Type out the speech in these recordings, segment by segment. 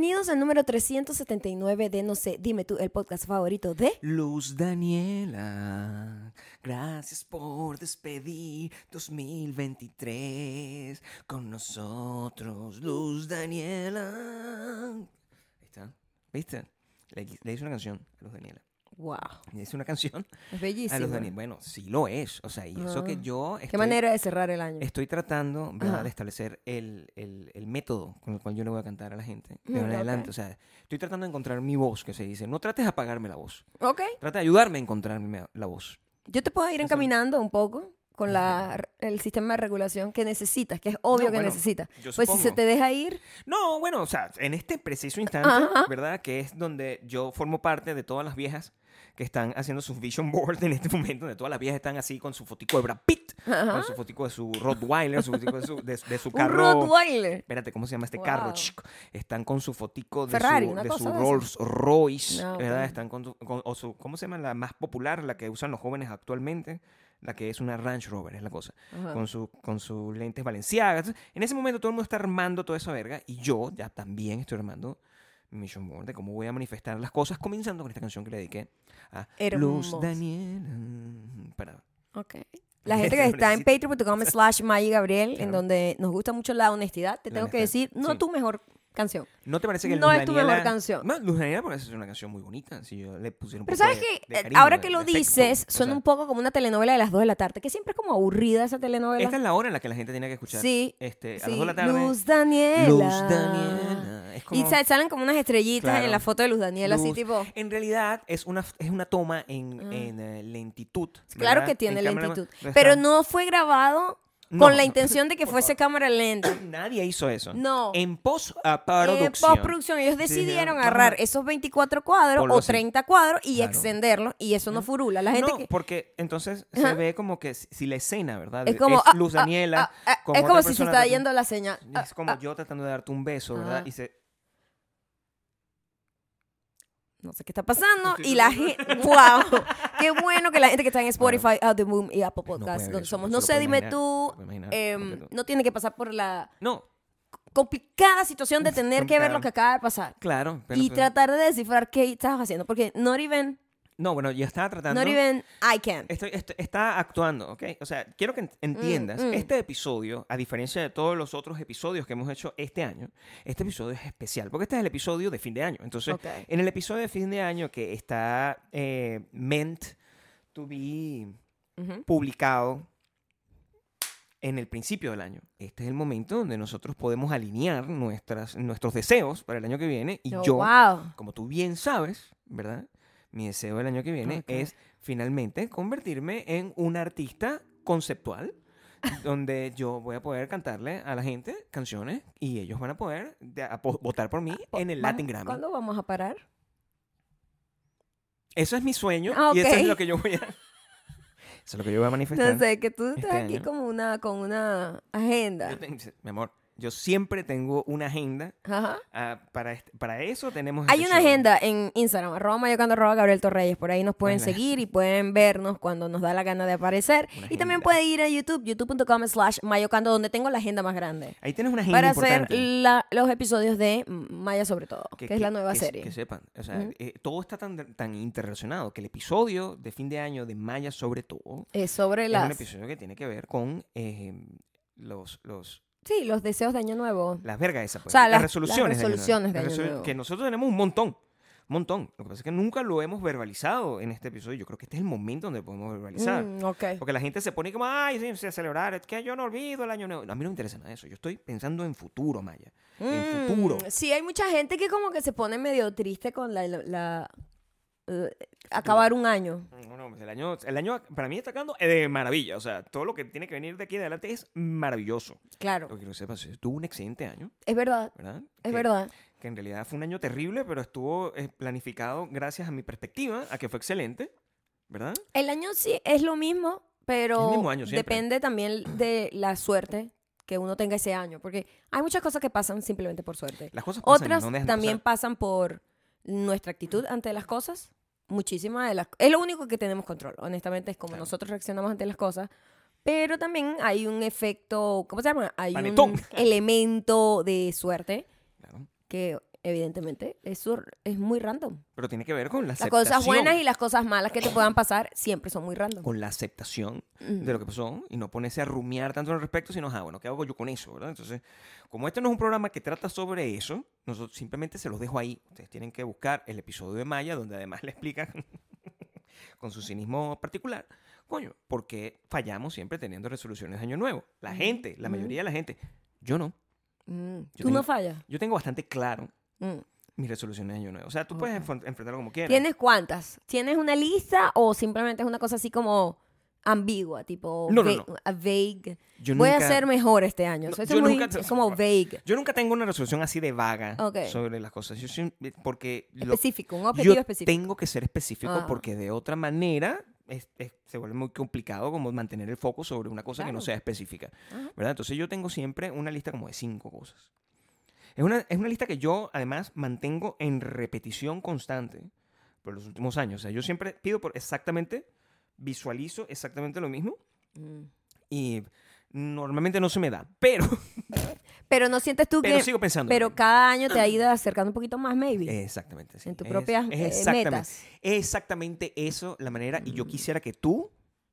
Bienvenidos al número 379 de No sé, dime tú, el podcast favorito de... Luz Daniela, gracias por despedir 2023 con nosotros, Luz Daniela. Ahí está, ¿viste? Le, hice una canción Luz Daniela. Wow, hice una canción es a bellísimo. Luz Daniela. Bueno, sí lo es. O sea, y eso que Ah. yo Qué estoy, manera de cerrar el año. estoy tratando ¿verdad? De establecer el, el- el método con el cual yo le voy a cantar a la gente de Mm, ahora en ok. adelante. O sea, estoy tratando de encontrar mi voz, que se dice. No trates de apagarme la voz. Ok, Trata de ayudarme a encontrarme la voz. yo te puedo ir encaminando un poco con la, el sistema de regulación que necesitas, que es obvio No, que bueno, necesitas. yo Pues si se te deja ir, No, bueno, o sea, en este preciso instante, Ajá. ¿verdad? Que es donde yo formo parte de todas las viejas que están haciendo sus vision board en este momento, donde todas las viejas están así con su fotico de Brad Pitt, Ajá. con su fotico de su Rottweiler, su fotico de su, de, de su un carro. Rottweiler. Espérate, ¿cómo se llama este Wow. carro? Están con su fotico de Ferrari, su, de su Rolls Royce, ok. ¿verdad? Están con, su- con- o su, ¿cómo se llama? La más popular, la que usan los jóvenes actualmente, la que es una Range Rover, es la cosa Ajá. con, su, con sus lentes valenciagas. En ese momento todo el mundo está armando toda esa verga y yo ya también estoy armando mission board de cómo voy a manifestar las cosas, comenzando con esta canción que le dediqué a Luz. Daniela. Para, Ok. La gente que está en patreon.com slash Maggie Gabriel, en Claro. donde nos gusta mucho la honestidad, te La tengo que honestidad, decir, no sí. tu mejor canción. ¿No te parece que No Luz es tu Daniela- mejor canción. No, Luz Daniela parece ser una canción muy bonita. Si yo le pusiera un Pero poco sabes de- que de eh, cariño, ahora de- que lo de afecto, dices, o suena sea, un poco como una telenovela de las 2 de la tarde, que siempre es como aburrida esa telenovela. Esta es la hora en la que la gente tiene que escuchar. Sí, Este, a las 2 de la tarde. Luz Daniela. Luz Daniela. Es Y sa- salen como unas estrellitas Claro. en la foto de Luz Daniela, así Luz. tipo... En realidad es una, es una toma en, Ah. en, eh, lentitud. Claro ¿verdad? que tiene En cámara- lentitud. Pero no fue grabado No. con la intención de que fuese cámara lenta. Nadie hizo eso. No. En En postproducción. postproducción ellos decidieron agarrar esos 24 cuadros Ponlo o así. 30 cuadros y Claro. extenderlos y eso no furula. La gente no, que... porque entonces se ve como que si, la escena, ¿verdad? Es como... ah, Luz ah, Daniela. ah, ah, es como si se está yendo la señal. Es como yo tratando de darte un beso, ¿verdad? Y se... No sé qué está pasando. Estoy Y la gente. ¡Wow! Qué bueno que la gente que está en Spotify, The Boom y Apple Podcast, donde somos. No sé, dime tú. em, no tiene que pasar por la No, complicada situación de tener que ver lo que acaba de pasar. claro. pero- Y tratar de descifrar qué estabas haciendo. Porque not even, No, bueno, yo estaba tratando... not even I can. Estoy, est- está actuando, ¿ok? O sea, quiero que ent- entiendas, mm. este episodio, a diferencia de todos los otros episodios que hemos hecho este año, este episodio es especial, porque este es el episodio de fin de año. Entonces, Ok. en el episodio de fin de año que está eh, meant to be Ujú. publicado en el principio del año, este es el momento donde nosotros podemos alinear nuestras, nuestros deseos para el año que viene y Oh, yo wow. como tú bien sabes, ¿verdad? Mi deseo del año que viene Ok. es finalmente convertirme en un artista conceptual donde yo voy a poder cantarle a la gente canciones y ellos van a poder de- a po- votar por mí en el Latin Grammy. ¿Cuándo vamos a parar? Eso es mi sueño Ah, y eso es lo que yo voy a Eso es lo que yo voy a manifestar. No sé, que tú estás este aquí año. como una, con una agenda. Tengo- mi amor, yo siempre tengo una agenda Ajá. ah, para este- para eso tenemos Hay este una show. agenda en Instagram, arroba mayocando, arroba Gabriel Torreyes. Por ahí nos pueden seguir y pueden vernos cuando nos da la gana de aparecer. Una Y también agenda. puede ir a YouTube, youtube.com slash mayocando, donde tengo la agenda más grande. Ahí tienes una agenda Para hacer la- los episodios de Maya sobre todo, que, es la nueva que- serie. Que sepan, o sea, eh, todo está tan, tan interrelacionado que el episodio de fin de año de Maya sobre todo Es sobre es un las... episodio que tiene que ver con eh, los, los, Sí, los deseos de Año Nuevo. las vergas esas, pues, sea, las, las- resoluciones, las resoluciones de Año Nuevo. que nosotros tenemos un montón, un montón. Lo que pasa es que nunca lo hemos verbalizado en este episodio. Yo creo que este es el momento donde podemos verbalizar. Mm. Porque la gente se pone como, ay, sí, sí, a celebrar, es que yo no olvido el año nuevo. No, a mí no me interesa nada eso. Yo estoy pensando en futuro, Maya. En Mm, futuro. Sí, hay mucha gente que como que se pone medio triste con la... la- eh, acabar un año. No, no, pues el año, el año para mí está quedando de maravilla. O sea, todo lo que tiene que venir de aquí en adelante es maravilloso. Claro, Lo que que sepas tuvo un excelente año, es verdad, ¿verdad? es que, verdad. Que en realidad fue un año terrible, pero estuvo eh, planificado gracias a mi perspectiva, a que fue excelente, ¿verdad? El año sí es lo mismo, pero mismo año depende también de la suerte que uno tenga ese año, porque hay muchas cosas que pasan simplemente por suerte. Las cosas pasan Otras no también pasar. pasan por nuestra actitud ante las cosas. Muchísimas de las... Es lo único que tenemos control, honestamente, es como Claro. nosotros reaccionamos ante las cosas. Pero también hay un efecto, ¿cómo se llama? Hay Panetón. un elemento de suerte Claro. que evidentemente, eso es muy random. Pero tiene que ver con la Las aceptación. cosas buenas y las cosas malas que te puedan pasar siempre son muy random. Con la aceptación Mm. de lo que pasó y no ponerse a rumiar tanto al respecto, sino, ah, bueno, ¿qué hago yo con eso? ¿verdad? Entonces, como este no es un programa que trata sobre eso, nosotros simplemente se los dejo ahí. Ustedes tienen que buscar el episodio de Maya, donde además le explican con su cinismo particular, coño, ¿por qué fallamos siempre teniendo resoluciones de año nuevo? La gente, la mayoría de la gente. Yo no. Mm. Yo Tú no fallas. Yo tengo bastante claro Mm. mis resoluciones de año nuevo. O sea, tú puedes Ok. enfren- enfrentarlo como quieras. ¿Tienes cuántas? ¿Tienes una lista o simplemente es una cosa así como ambigua, tipo No, no, va- no. a vague? Yo Voy nunca- a ser mejor este año. Eso es muy- nunca- es como vague, Yo nunca tengo una resolución así de vaga sobre las cosas. Yo siem- porque lo- específico, un objetivo yo específico. tengo que ser específico Ah. porque de otra manera es- es- se vuelve muy complicado como mantener el foco sobre una cosa que no sea específica. Ajá. ¿verdad? Entonces yo tengo siempre una lista como de cinco cosas. Es una, es una lista que yo además mantengo en repetición constante por los últimos años. O sea, yo siempre pido por exactamente, visualizo exactamente lo mismo Mm. y normalmente no se me da. Pero, Pero no sientes tú pero que... sigo pensando. Pero cada año te ha ido acercando un poquito más, maybe. Exactamente. sí. en tus Es- propias es eh, exactamente, metas. exactamente eso, la manera. Y yo quisiera que tú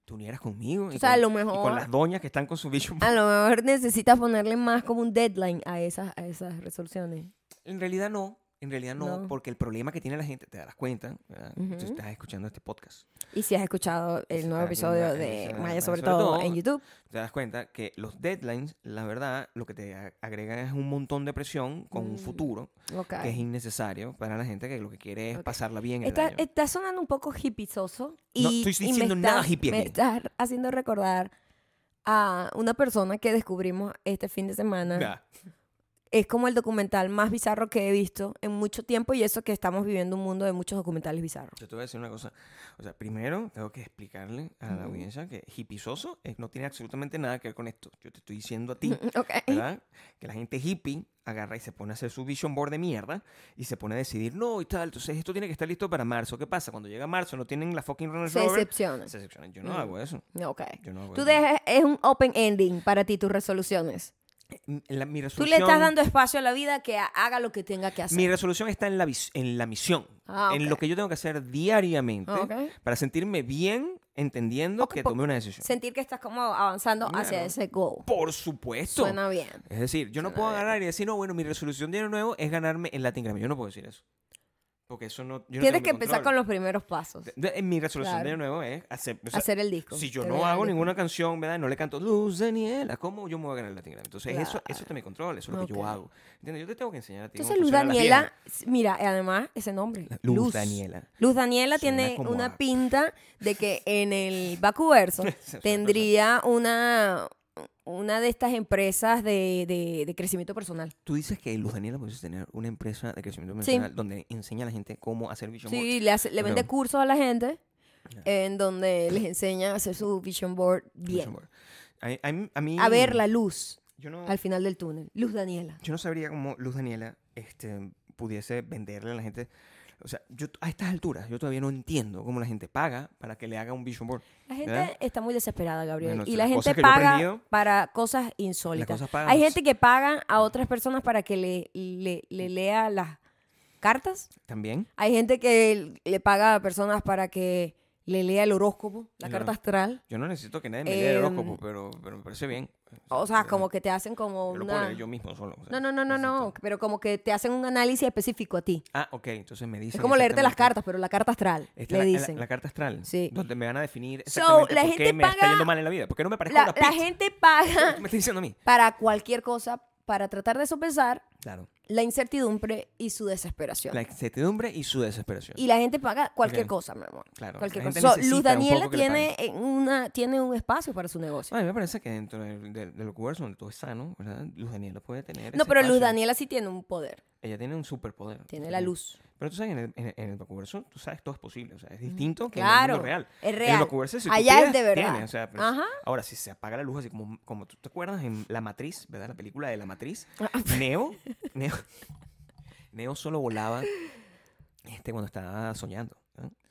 te unieras conmigo. y O sea, con- a lo y mejor- con las doñas que están con su vision A lo mejor necesitas ponerle más como un deadline a esas, a esas resoluciones. En realidad no. En realidad no, No. porque el problema que tiene la gente, te darás cuenta, ¿verdad? Tú Ujú. estás escuchando este podcast, Y si has escuchado el nuevo está viendo episodio el de Maya sobre, sobre todo todo, en YouTube. te das cuenta que los deadlines, la verdad, lo que te agregan es un montón de presión con un Mm. futuro Ok. que es innecesario para la gente que lo que quiere es Ok. pasarla bien en Está, el año. está sonando un poco hippiesoso. Y, No estoy y me diciendo nada está- hippie Me aquí. está haciendo recordar a una persona que descubrimos este fin de semana. Ya. Es como el documental más bizarro que he visto en mucho tiempo y eso que estamos viviendo un mundo de muchos documentales bizarros. Yo te voy a decir una cosa. O sea, primero tengo que explicarle a la audiencia que hippiesoso es- no tiene absolutamente nada que ver con esto. Yo te estoy diciendo a ti Ok. ¿verdad? Que la gente hippie agarra y se pone a hacer su vision board de mierda y se pone a decidir, no, y tal, entonces esto tiene que estar listo para marzo. ¿Qué pasa? Cuando llega marzo no tienen la fucking Runner Se Rover. decepciona. Se decepcionan. Yo no Mm. hago eso. Ok. Yo no hago Tú eso. dejas, es un open ending para ti tus resoluciones. M- la- mi Tú le estás dando espacio a la vida que ha- haga lo que tenga que hacer. Mi resolución está en la, en la misión. Ah, En lo que yo tengo que hacer diariamente Ok. para sentirme bien entendiendo que tomé una decisión. Sentir que estás como avanzando hacia ese goal. Por supuesto. Suena bien. Es decir, yo no puedo bien. agarrar y decir, no, bueno, mi resolución de año nuevo es ganarme el Latin Grammy. Yo no puedo decir eso. Porque eso no. yo Tienes que empezar con los primeros pasos. De- mi resolución Claro. de año nuevo es hacer. o sea, hacer el disco. si yo no hago ninguna canción, ¿verdad? No le canto Luz Daniela, ¿cómo yo me voy a ganar el Latin Grammy? Entonces, eso, eso está mi control, eso es lo que yo hago. ¿Entiendes? Yo te tengo que enseñar a ti. Entonces Luz Daniela, mira, además ese nombre. Luz, Daniela. Luz Daniela Suena tiene una a- pinta de que en el Bacuverso tendría una, una de estas empresas de, de- de crecimiento personal. Tú dices que Luz Daniela puede tener una empresa de crecimiento Sí. personal donde enseña a la gente cómo hacer vision boards. Sí, le, hace- le vende cursos a la gente en donde les enseña a hacer su vision board Vision bien. board. A, a- a mí, A ver la luz Yo no, al final del túnel. Luz Daniela. yo no sabría cómo Luz Daniela este, pudiese venderle a la gente. O sea, yo a estas alturas, yo todavía no entiendo cómo la gente paga para que le haga un vision board. La gente ¿Verdad? está muy desesperada, Gabriel. Bueno, y la gente paga aprendido- para cosas insólitas. cosas. Hay gente que paga a otras personas para que le, le, le lea las cartas. También. Hay gente que le paga a personas para que le lea el horóscopo, la carta astral. Yo no necesito que nadie me lea el Em, horóscopo, pero, pero me parece bien. O sea, como que te hacen como Yo lo puedo una... leer yo mismo solo. o sea, No, no, no, no, no. Pero como que te hacen un análisis específico a ti. Ah, ok, entonces me dicen. Es como leerte las cartas, pero la carta astral, Esta le la- dicen. La, carta astral. Sí. Donde me van a definir So, exactamente la por gente qué me está paga- yendo mal en la vida. Porque no me parezco La, a Brad la gente paga Me está diciendo a mí. para cualquier cosa, para tratar de sopesar Claro. La incertidumbre y su desesperación. La incertidumbre y su desesperación. Y la gente paga cualquier Ok. cosa, mi amor. Claro. Cualquier cosa. So, Luz un Daniela que le tiene, una, tiene un espacio para su negocio. A mí me parece que dentro del, del, del donde todo es sano, ¿verdad? Luz Daniela puede tener. No, ese pero Luz espacio. Daniela sí tiene un poder. Ella tiene un superpoder. Tiene la luz. Pero tú sabes, en el, en, en el tú sabes, todo es posible. O sea, es distinto que en Claro. el mundo real. Es En el real. Vacuverso, si tú Allá es de verdad. tiene, o sea, pues, Ajá. Ahora, si se apaga la luz, así como, como tú te acuerdas en La Matriz, ¿verdad? La película de La Matriz. Ah, Neo, Neo, Neo solo volaba este, cuando estaba soñando.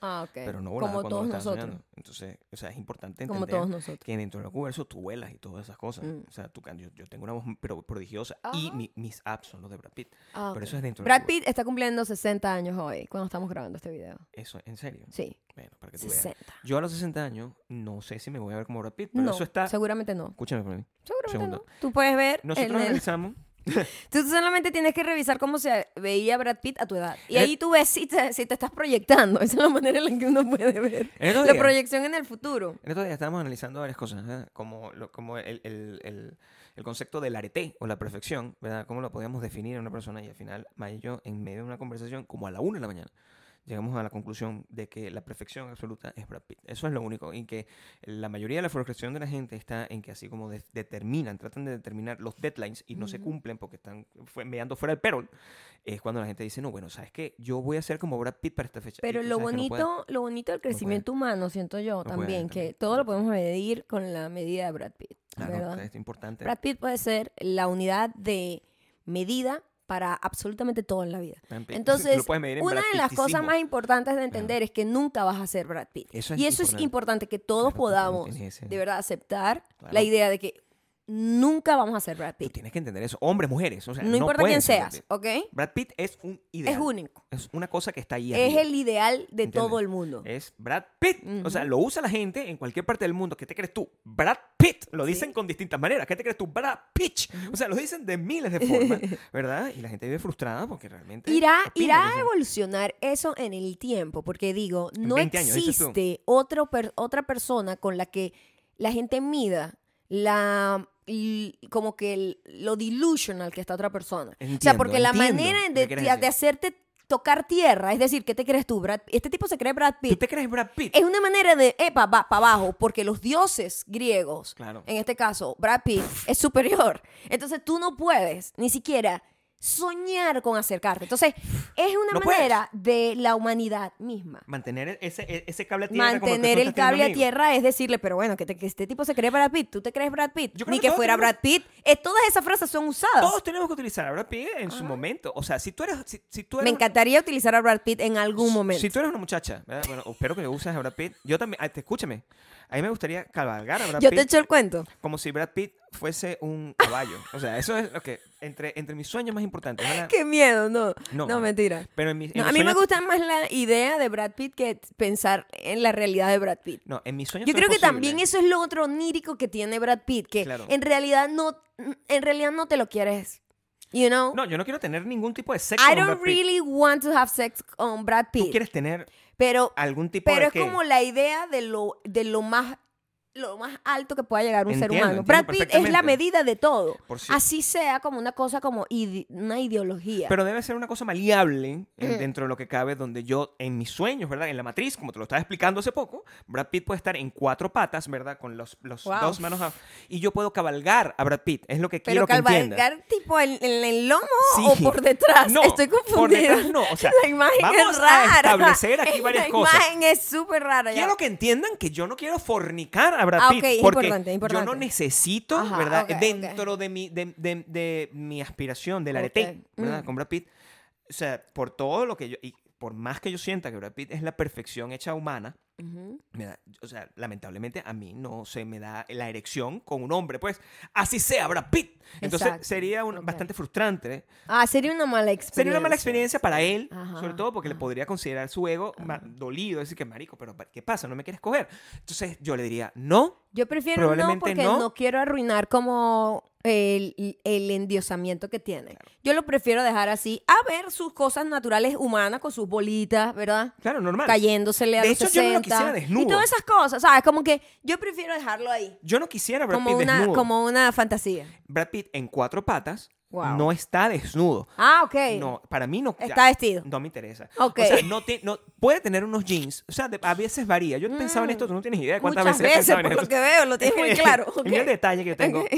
Ah, ok. Pero no volaba Como cuando todos estaba nosotros. soñando. Entonces, o sea, es importante Como entender todos nosotros. que dentro del universo tú vuelas y todas esas cosas. Mm. O sea, tú, yo, yo tengo una voz pero prodigiosa y mi- mis apps son los de Brad Pitt. Ah, Pero ok. eso es dentro del Brad. Pitt está cumpliendo 60 años hoy, cuando estamos grabando este video. Eso, ¿en serio? Sí, Bueno, para que tú veas. 60. Yo a los 60 años no sé si me voy a ver como Brad Pitt, pero No, eso está... seguramente no. Escúchame por mí. Seguramente Segundo. no. Tú puedes ver. Nosotros el- analizamos... Tú solamente tienes que revisar cómo se veía Brad Pitt a tu edad. Y el- ahí tú ves si te, si te estás proyectando. Esa es la manera en la que uno puede ver la días- proyección en el futuro. En estos días estábamos analizando varias cosas, ¿verdad? como, lo- como el, el- el- el concepto del arete o la perfección, ¿verdad? Cómo lo podíamos definir en una persona y al final, Maya y yo, en medio de una conversación, como a la una de la mañana, llegamos a la conclusión de que la perfección absoluta es Brad Pitt. Eso es lo único. Y que la mayoría de la frustración de la gente está en que así como de- determinan, tratan de determinar los deadlines y no se cumplen porque están enviando fuera el perol, es cuando la gente dice, no, bueno, ¿sabes qué? Yo voy a ser como Brad Pitt para esta fecha. Pero lo que no bonito, lo bonito del crecimiento humano, siento yo puede, también, también. que todo lo podemos medir con la medida de Brad Pitt. Claro, ¿verdad? es importante. Brad Pitt puede ser la unidad de medida para absolutamente todo en la vida. Tú Entonces, en una de las cosas más importantes de entender es que nunca vas a ser Brad Pitt. Eso es y eso es importante. que todos Claro, podamos de verdad aceptar Claro. la idea de que nunca vamos a ser Brad Tú Pitt. tienes que entender eso. Hombres, mujeres. O sea, No, importa quién seas, Pitt. ¿ok? Brad Pitt es un ideal. Es único. Es una cosa que está ahí. Es arriba. el ideal de ¿Entiendes? todo el mundo. Es Brad Pitt. O sea, lo usa la gente en cualquier parte del mundo. ¿Qué te crees tú? Brad Pitt. Lo dicen Sí. con distintas maneras. ¿Qué te crees tú? Brad Pitch. O sea, lo dicen de miles de formas, ¿verdad? Y la gente vive frustrada porque realmente. Irá, irá a evolucionar eso en el tiempo, porque digo, no 20 años, dices tú. existe otro per- otra persona con la que la gente mida la como que el- lo delusional que está otra persona. o sea, porque la manera de, hacerte tocar tierra, es decir, ¿qué te crees tú? Brad- este tipo se cree Brad ¿Tú Pitt. te crees Brad Pitt? Es una manera de, epa, va para abajo, porque los dioses griegos, Claro. en este caso, Brad Pitt, es superior. Entonces tú no puedes ni siquiera soñar con acercarte. Entonces, es una No puedes. manera de la humanidad misma. Mantener ese, e, ese cable a tierra. Mantener el cable a tierra es decirle, pero bueno, que, te- que este tipo se cree Brad Pitt, tú te crees Brad Pitt, ni que fuera tenemos- Brad Pitt. Eh, todas esas frases son usadas. Todos tenemos que utilizar a Brad Pitt en su momento. O sea, si tú eres. Si, si tú Me encantaría utilizar a Brad Pitt en algún momento. Si tú eres una muchacha, ¿verdad? bueno, espero que uses a Brad Pitt. Yo también, te- escúchame, a mí me gustaría cabalgar a Brad Yo Pitt te echo el cuento. como si Brad Pitt fuese un caballo. O sea, eso es lo que, entre, entre mis sueños más importantes. ojalá- Qué miedo, no. No. No, mentira. Pero en en No, mis a mí me sueños- gusta más la idea de Brad Pitt que pensar en la realidad de Brad Pitt. No, en mis sueños Yo creo que posible. también eso es lo otro onírico que tiene Brad Pitt, que Claro. en realidad no, en realidad no te lo quieres. You know? No, yo no quiero tener ningún tipo de sexo I con Brad Pitt. really want to have sex con Brad Tú Pitt. quieres tener Pero, algún tipo pero de es qué? como la idea de lo, de lo más lo más alto que pueda llegar un ser humano. Brad Pitt es la medida de todo. Por Así sea como una cosa como ide- una ideología. Pero debe ser una cosa maleable Mm. dentro de lo que cabe, donde yo, en mis sueños, ¿verdad? En la matriz, como te lo estaba explicando hace poco, Brad Pitt puede estar en cuatro patas, ¿verdad? Con los, los Wow. dos manos. a- y yo puedo cabalgar a Brad Pitt. Es lo que Pero quiero que entiendas. cabalgar tipo en, en el lomo Sí. o por detrás. No, Estoy por confundida. detrás no, o sea, la imagen vamos es a rara. establecer aquí varias la cosas. imagen es súper rara. ya. Quiero que entiendan que yo no quiero fornicar a Brad Ah, Pitt. ok, es porque importante, importante. yo no necesito, Ajá, ¿verdad? ok, ok. Dentro De, mi, de, de- de mi aspiración, del arete, ¿verdad? mm. Con Brad Pitt. O sea, por todo lo que yo... Y por más que yo sienta que Brad Pitt es la perfección hecha humana, Ujú. me da- o sea, lamentablemente a mí no se me da la erección con un hombre, pues así sea Brad Pitt. Entonces Exacto, sería un- bastante frustrante. Ah, sería una mala experiencia. Sería una mala experiencia para él, Ajá, sobre todo porque le podría considerar su ego dolido, decir que marico, pero ¿qué pasa? No me quieres coger. Entonces yo le diría, no, Yo prefiero no porque no. no. quiero arruinar como el, el endiosamiento que tiene. Yo lo prefiero dejar así, a ver sus cosas naturales humanas con sus bolitas, ¿verdad? claro, normal. Cayéndosele a De los hecho, yo no lo 60 quisiera y desnudo. todas esas cosas, ¿sabes? Como que yo prefiero dejarlo ahí. Yo no quisiera Brad Como Pitt una, desnudo. como una fantasía. Brad Pitt en cuatro patas Wow. no está desnudo. Ah, ok. No, para mí no. Está vestido. No me interesa. Ok. O sea, no te- no, puede tener unos jeans. O sea, de- a veces varía. Yo pensaba en esto, tú no tienes idea de cuántas Mm. Muchas veces he veces, pensado en por lo esto. que veo, lo tienes muy claro. Mira el detalle que tengo. Ok.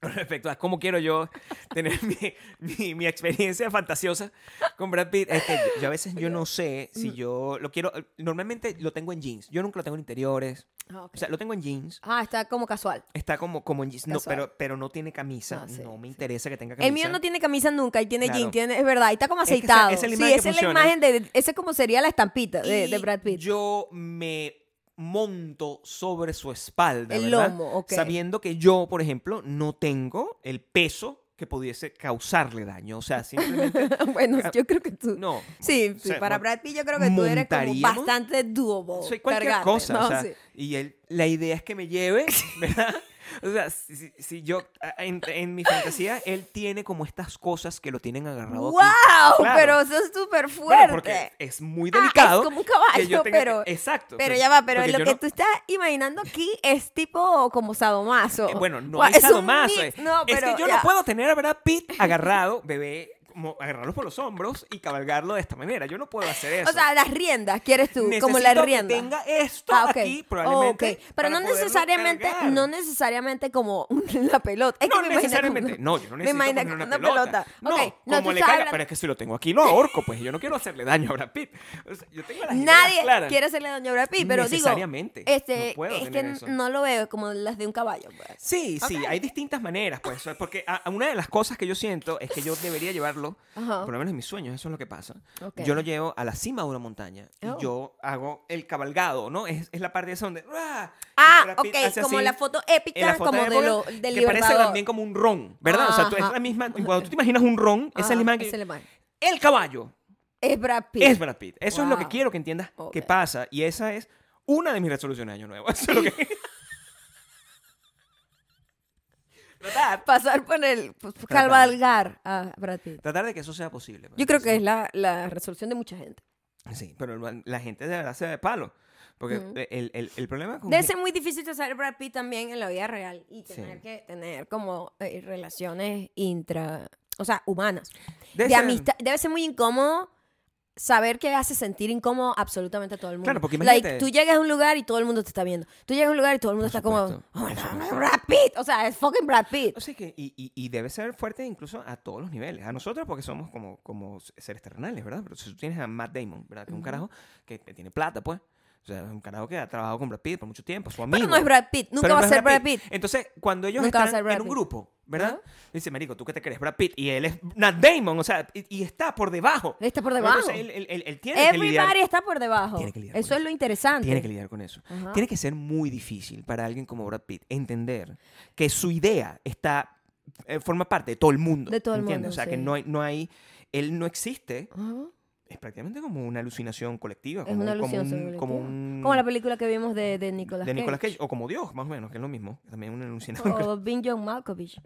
Respecto a cómo quiero yo tener mi, mi, mi experiencia fantasiosa con Brad Pitt. Es que yo, yo a veces yo no sé Mm. si yo lo quiero. Normalmente lo tengo en jeans. Yo nunca lo tengo en interiores. Ah, ok. O sea, lo tengo en jeans. Ah, está como casual. Está como, como en jeans. No, pero, pero no tiene camisa. Ah, sí, no me sí. interesa que tenga camisa. El mío no tiene camisa nunca y tiene Claro. jean, tiene, es verdad, y está como Es que esa- aceitado. esa es la sí, imagen que esa es la imagen de, ese como sería la estampita de, de Brad Pitt. Yo me monto sobre su espalda. El ¿verdad? lomo, ok. Sabiendo que yo, por ejemplo, no tengo el peso que pudiese causarle daño. O sea, simplemente. bueno, yo creo que tú. No. Sí, sí, O sea, para mon- Brad Pitt yo creo que tú eres como bastante doable. Soy cualquier cargante, cosa. ¿no? o sea, Sí. Y él, la idea es que me lleve, ¿verdad? O sea, si, si- yo, en, en mi fantasía, él tiene como estas cosas que lo tienen agarrado. ¡Wow! aquí. Claro. Pero eso es súper fuerte. Bueno, porque es muy Ah, delicado. es como un caballo, tenga pero. exacto. Pero pues, ya va, pero lo que no- tú estás imaginando aquí es tipo como sadomaso. Eh, bueno, no Guau, es es sadomaso. mix, eh. no, es pero que yo ya. no puedo tener a Brad Pitt agarrado, bebé, como agarrarlo por los hombros y cabalgarlo de esta manera. Yo no puedo hacer eso. O sea, las riendas, quieres tú, como la Necesito que rienda. tenga esto Ah, aquí, probablemente. Pero no necesariamente, cargar. no necesariamente como la pelota. Es que No me imagino necesariamente. como- No, yo no me necesito como una, una pelota. No, no, como le caiga. Pero es que si lo tengo aquí, lo ahorco. Pues yo no quiero hacerle daño a Brad Pitt. O sea, yo tengo las Nadie claras. quiere hacerle daño a Brad Pitt, pero digo, Necesariamente. este, No puedo es que eso. no lo veo como las de un caballo. pues. Sí, sí, hay distintas maneras, pues, porque a- a una de las cosas que yo siento es que yo debería llevarlo, Ajá. por lo menos en mis sueños, eso es lo que pasa. Yo lo llevo a la cima de una montaña Oh. y yo hago el cabalgado, ¿no? Es, es la parte esa donde... ¡ah! Ah, ok, como así. la foto épica, la foto como de de lo, del que parece también como un ron, ¿verdad? O sea, tú, es la misma, cuando tú te imaginas un ron, esa es la imagen. El caballo Es Brad Pitt. es Brad Pitt. Eso es lo que quiero que entiendas Ok. que pasa y esa es una de mis resoluciones de año nuevo. Eso es lo que... tratar, Pasar por el, pues, cabalgar a Brad Pitt. tratar de que eso sea posible. pues. Yo creo que es la, la resolución de mucha gente. Sí, pero la- gente de verdad se da de palo. Porque Ujú. el, el, el problema con... Debe ser muy difícil ser Brad Pitt también en la vida real y Sí. tener que tener como eh, relaciones intra, o sea, humanas. debe de ser- amistad. Debe ser muy incómodo saber que hace sentir incómodo absolutamente a todo el mundo. Claro, porque Like, imagínate- tú llegas a un lugar y todo el mundo te está viendo. Tú llegas a un lugar y todo el mundo está como, oh my God. Brad Pitt. O sea, es fucking Brad Pitt. O sea que, y, y, y debe ser fuerte incluso a todos los niveles. A nosotros porque somos como, como seres terrenales, ¿verdad? Pero si tú tienes a Matt Damon, ¿verdad? Que es un carajo que, tiene plata, pues. O sea, es un carajo que ha trabajado con Brad Pitt por mucho tiempo, su amigo. Pero no es Brad Pitt. Nunca Pero va a ser Brad Pitt. Entonces, cuando ellos Nunca están en un Pitt. grupo, ¿verdad? Dice, marico, tú que te crees Brad Pitt y él es Matt Damon, o sea, y, y está por debajo. Está por debajo. Entonces, él, él- él- él tiene que lidiar Everybody está por debajo. Tiene que lidiar Eso es lo interesante. tiene que lidiar con eso. Ajá. Tiene que ser muy difícil para alguien como Brad Pitt entender que su idea está eh, forma parte de todo el mundo. De todo el ¿entiendes? mundo, O sea, que no hay, no hay, él no existe, Ajá. Es prácticamente como una alucinación colectiva. Es Como, una como alucinación un- como, colectiva. un- Como la película que vimos de, de Nicolas de Nicolas Cage. Cage, o como Dios, más o menos, que es lo mismo. También una alucinación, O Bing John Malkovich.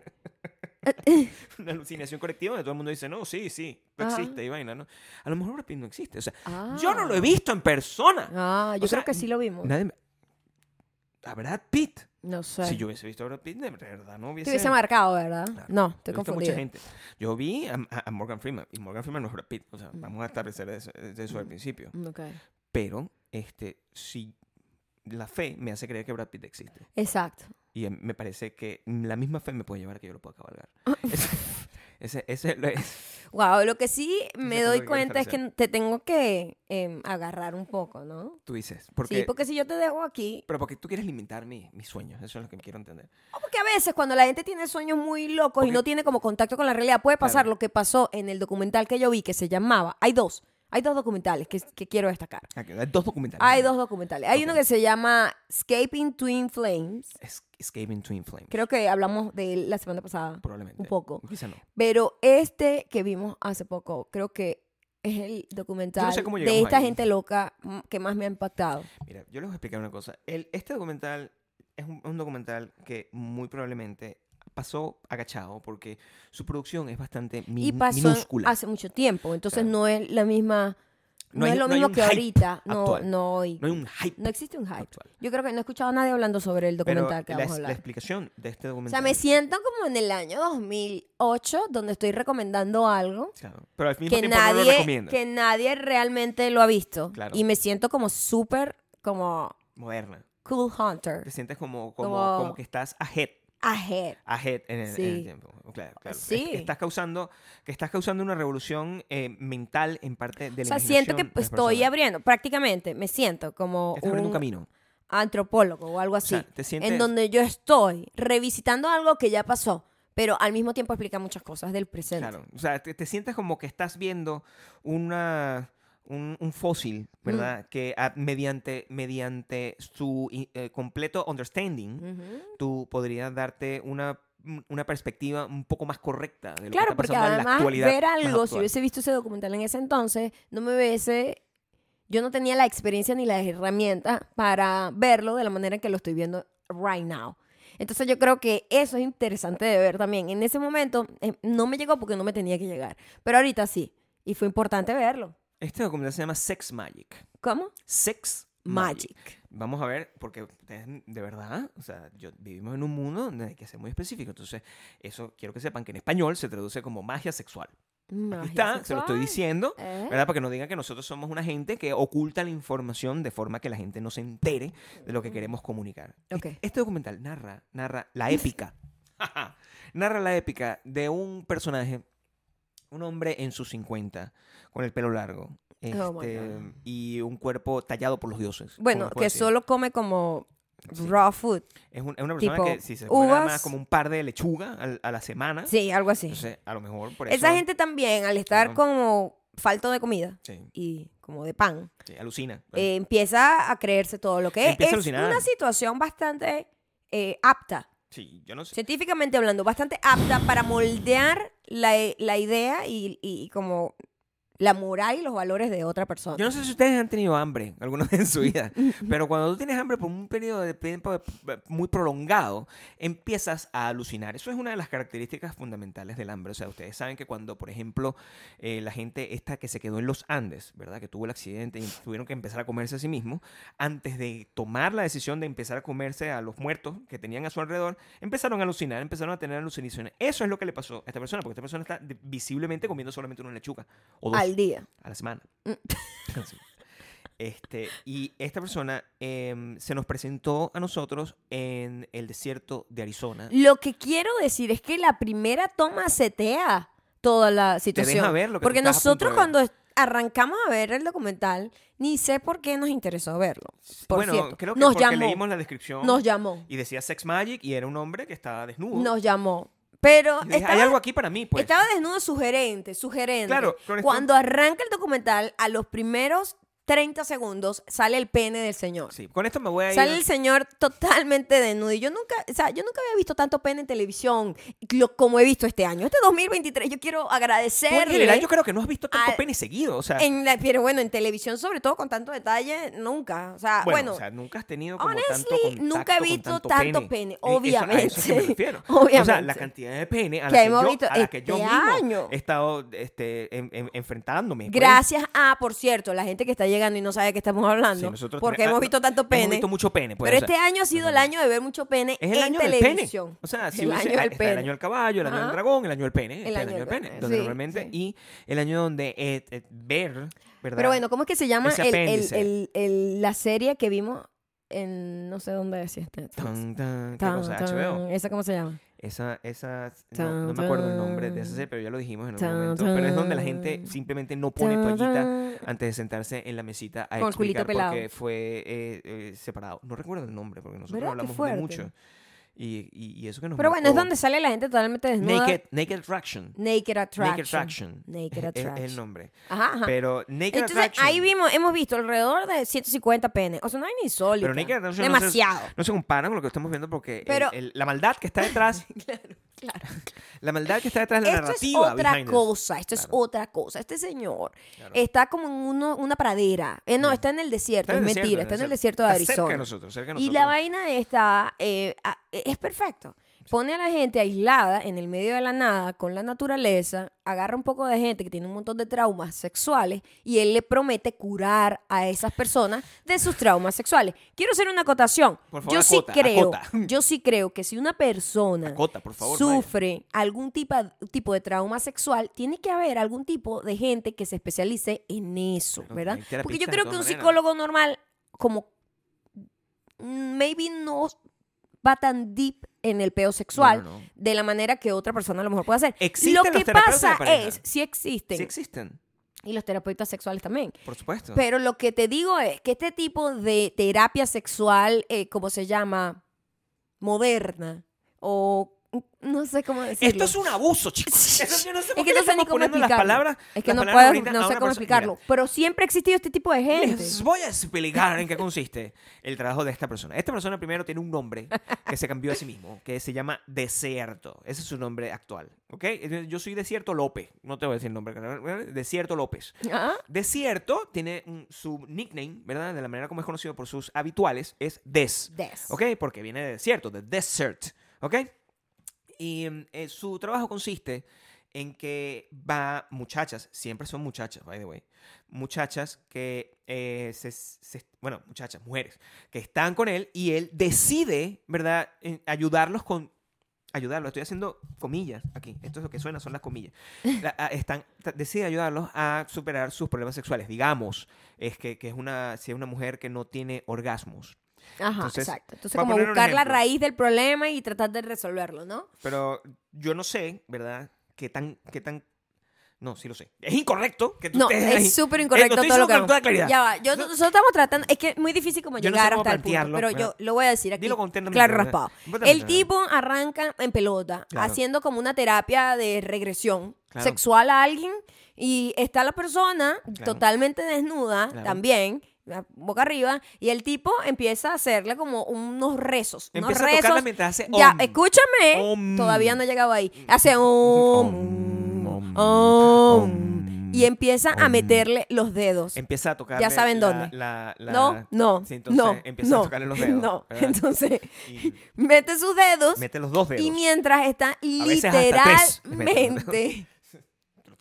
una alucinación colectiva donde todo el mundo dice, no, sí, sí, no existe y vaina, ¿no? A lo mejor Brad Pitt no existe. O sea, Ah. yo no lo he visto en persona. Ah, yo O sea, creo que sí lo vimos. Nadie me- A Brad Pitt. No sé. Si yo hubiese visto a Brad Pitt, de verdad no Te hubiese... hubiese marcado, ¿verdad? Claro. No, visto confundida. mucha gente. Yo vi a, Morgan Freeman y Morgan Freeman no es Brad Pitt. O sea, Mm. vamos a establecer eso, de eso al principio. Ok. Pero, este, si la fe me hace creer que Brad Pitt existe. Exacto. Y em, me parece que la misma fe me puede llevar a que yo lo pueda cabalgar. Ese, ese, lo es. Wow, lo que sí me doy cuenta es que te tengo que em, agarrar un poco, ¿no? Tú dices. Porque, Sí, porque si yo te dejo aquí, Pero porque tú quieres limitar mi- mis sueños. Eso es lo que quiero entender. o porque a veces cuando la gente tiene sueños muy locos y no tiene como contacto con la realidad, puede pasar Claro. lo que pasó en el documental que yo vi que se llamaba, hay dos, hay dos documentales que, que quiero destacar. Hay dos documentales. Hay dos documentales. Hay uno que se llama Escaping Twin Flames. Es- Escaping Twin Flames. Creo que hablamos de él la semana pasada. Probablemente. un poco. Quizá no. Pero este que vimos hace poco, creo que es el documental de esta ahí. gente loca que más me ha impactado. Mira, yo les voy a explicar una cosa. El, este documental es un, un documental que muy probablemente pasó agachado porque su producción es bastante mi- y pasó minúscula. hace mucho tiempo, entonces no es la misma, no, No hay- es lo no mismo que ahorita, no, actual. no, hay- No hay un hype no existe un hype. actual. Yo creo que no he escuchado a nadie hablando sobre el Pero documental que la, vamos a la hablar. explicación de este O documental... sea, me siento como en el año 2008, donde estoy recomendando algo Claro, pero al mismo que tiempo no lo nadie, recomiendo. que nadie realmente lo ha visto. Claro. Y me siento como súper, como Moderna. cool hunter. Te sientes como, como, Como- como que estás ahead ahead. ahead en el, en el Sí. tiempo. Claro, claro. Es- Sí. que estás causando, que estás causando una revolución eh, mental en parte de O la sea, siento que estoy personas. abriendo, prácticamente me siento como Estás abriendo un un camino. antropólogo o algo O así, sea, te sientes... en donde yo estoy revisitando algo que ya pasó, pero al mismo tiempo explica muchas cosas del presente. Claro, o sea, te, te sientes como que estás viendo una, un, un fósil, Mm. ¿verdad? Que ah, mediante, mediante su eh, completo understanding, Ujú. tú podrías darte una, una perspectiva un poco más correcta de lo Claro, que está porque pasando en la actualidad. ver algo, si hubiese visto ese documental en ese entonces, no me hubiese, yo no tenía la experiencia ni las herramientas para verlo de la manera en que lo estoy viendo right now. Entonces yo creo que eso es interesante de ver también. En ese momento eh, no me llegó porque no me tenía que llegar, pero ahorita sí, y fue importante verlo. Este documental se llama Sex Magic. ¿Cómo? Sex Magic. Vamos a ver, porque ustedes, de verdad, o sea, yo, vivimos en un mundo donde hay que ser muy específico. Entonces, eso quiero que sepan que en español se traduce como magia sexual. Aquí Magia está, se lo estoy sexual. diciendo, ¿Eh? ¿verdad? Para que no digan que nosotros somos una gente que oculta la información de forma que la gente no se entere de lo que queremos comunicar. Ok. Este, este documental narra, narra la épica, narra la épica de un personaje, un hombre en sus 50, con el pelo largo. Oh este, y un cuerpo tallado por los dioses. Bueno, que decir. solo come como Sí. raw food. Es, un- es una persona tipo, que si se come nada más como un par de lechuga a, la semana, Sí, algo así. entonces a lo mejor por eso... Esa gente también, al estar como falto de comida Sí, y como de pan, sí, alucina. eh, empieza a creerse todo lo que es. Empieza Es una situación bastante eh, apta, científicamente hablando, bastante apta para moldear la, la idea y, y como la moral y los valores de otra persona. Yo no sé si ustedes han tenido hambre alguna vez en su vida, pero cuando tú tienes hambre por un periodo de tiempo eh, muy prolongado, empiezas a alucinar. Eso es una de las características fundamentales del hambre. O sea, ustedes saben que cuando, por ejemplo, eh, la gente esta que se quedó en los Andes, ¿verdad? Que tuvo el accidente y tuvieron que empezar a comerse a sí mismos, antes de tomar la decisión de empezar a comerse a los muertos que tenían a su alrededor, empezaron a alucinar, empezaron a tener alucinaciones. Eso es lo que le pasó a esta persona, porque esta persona está visiblemente comiendo solamente una lechuga o dos Al día. a la semana. Mm. Este, y esta persona em, se nos presentó a nosotros en el desierto de Arizona. Lo que quiero decir es que la primera toma setea toda la situación. deja ver lo que tú Porque nosotros cuando arrancamos a ver el documental, ni sé por qué nos interesó verlo. Por bueno, cierto, creo que nos porque llamó, leímos la descripción nos llamó, y decía Sex Magic y era un hombre que estaba desnudo. nos llamó. Pero dije, estaba, Hay algo aquí para mí, pues. estaba desnudo sugerente, sugerente. Claro, Cuando arranca el documental, a los primeros 30 segundos sale el pene del señor. Sí, con esto me voy a ir. Sale el señor totalmente desnudo. Y yo nunca, o sea, yo nunca había visto tanto pene en televisión lo- como he visto este año. Este 2023 yo quiero Tú, en general, yo creo que no has visto tanto al- pene seguido. O sea, en la- pero bueno, en televisión sobre todo con tanto detalle, nunca. O sea, bueno, bueno, o sea, nunca has tenido como tanto honestly, contacto nunca he visto tanto, tanto pene, eso- obviamente. a eso me refiero. O sea, Obviamente. la cantidad de pene a Que la que, hemos yo, visto a la que yo este mismo año. he estado este, en- en- enfrentándome. pues. gracias a, por cierto, la gente que está llegando y no sabe de qué estamos hablando, Sí, porque tenemos- hemos visto tanto Hemos pene. visto mucho pene. pues, pero o sea, este año ha sido el año de ver mucho pene es el en año del televisión. pene. O sea, si el hubiese- año del está pene. el año del caballo, el año del Ajá. dragón, el año del pene. El el año año del del pene. pene, Donde sí, normalmente, sí. y el año donde eh, eh, ver, ¿verdad? Pero bueno, ¿cómo es que se llama el- el- el- el- la serie que vimos en no sé dónde decía este? Tan, tan, ¿qué Tan, cosa? tan. HBO. ¿Esa cómo se llama? Esa, esa, no, me acuerdo el nombre de esa serie, pero ya lo dijimos en algún momento. Pero es donde la gente simplemente no pone toallita antes de sentarse en la mesita a Con explicar porque fue eh, eh, separado. No recuerdo el nombre porque nosotros hablamos de mucho. Y, y, y eso que nos Pero bueno, es donde sale la gente totalmente desnuda. Naked, Naked Attraction. Naked Attraction. Naked Attraction. Naked Es- es- Es, Attraction. el nombre. Ajá, ajá. Pero Naked Entonces, Attraction. ahí vimos, hemos visto alrededor de 150 penes. O sea, no hay ni insólito. Pero Naked Attraction no se- Demasiado. No se compara con lo que estamos viendo porque Pero- el- la maldad que está detrás, Claro. la maldad que está detrás de la Esto es narrativa. otra behind this. cosa, esto es otra cosa. Este señor Claro. está como en uno- una pradera. Eh, no, Sí. está en el desierto, Está es mentira, está en el desierto de Está Cerca de Arizona. nosotros, cerca de Y la vaina está, eh, a- es perfecto. Pone a la gente aislada en el medio de la nada con la naturaleza, agarra un poco de gente que tiene un montón de traumas sexuales y él le promete curar a esas personas de sus traumas sexuales. Quiero hacer una acotación. Por favor, yo sí creo, acota. yo sí creo que si una persona Acota, por favor, Maya. sufre algún tipo, tipo de trauma sexual, tiene que haber algún tipo de gente que se especialice en eso, ¿verdad? Porque yo creo que un psicólogo normal, como mm, maybe no va tan deep en el peo sexual No, no, no. de la manera que otra persona a lo mejor puede hacer. ¿Existen lo que pasa es, sí existen, Sí existen, y los terapeutas sexuales también. por supuesto. Pero lo que te digo es que este tipo de terapia sexual, eh, como se llama, moderna, o no sé cómo decirlo. Esto es un abuso, chicos. Yo no sé Es que no sé ni cómo las explicarlo. palabras. Es que no puedo, no sé cómo explicarlo. Mira, Pero siempre ha existido este tipo de gente. Les voy a explicar en qué consiste el trabajo de esta persona. Esta persona primero tiene un nombre que se cambió a sí mismo, que se llama Desierto. Ese es su nombre actual, ¿ok? Yo soy Desierto López. No te voy a decir el nombre. Desierto López. Ah, Desierto tiene un- su nickname, ¿verdad? De la manera como es conocido por sus habituales, es Des. Des. ¿Ok? Porque viene de desierto, de desert. ¿Ok? Y mm, eh, su trabajo consiste en que va muchachas, siempre son muchachas, by the way, muchachas que, eh, se, bueno, muchachas, mujeres, que están con él y él decide, ¿verdad?, en ayudarlos con, ayudarlos, estoy haciendo comillas aquí, esto es lo que suena, son las comillas, La- a- están, decide ayudarlos a superar sus problemas sexuales, digamos, es que, que es una, si es una mujer que no tiene orgasmos, Ajá, Entonces, exacto. Entonces, como buscar la raíz del problema y tratar de resolverlo, ¿no? Pero yo no sé, ¿verdad? Qué tan, qué tan. No, sí lo sé. Es incorrecto que tú No, estés ahí. es súper Eh, incorrecto lo estoy todo lo que con toda claridad. Ya va, yo, No. nosotros estamos tratando, es que es muy difícil como Yo no sé llegar hasta el punto, pero ¿verdad? yo lo voy a decir aquí, Dilo con claro raspado. El tipo arranca en pelota, Claro. haciendo como una terapia de regresión Claro. sexual a alguien y está la persona totalmente desnuda también, boca arriba, y el tipo empieza a hacerle como unos rezos, unos Empieza a rezos. tocarla mientras hace Ya, om. escúchame, Om. todavía no he llegado ahí. Hace om, Om, y empieza a meterle los dedos. Empieza a tocar. Ya saben dónde. La, la- No, no, Sí, entonces no, empieza no, a tocarle los dedos. no. ¿verdad? Entonces, Y mete sus dedos mete los dos dedos. y mientras está literalmente...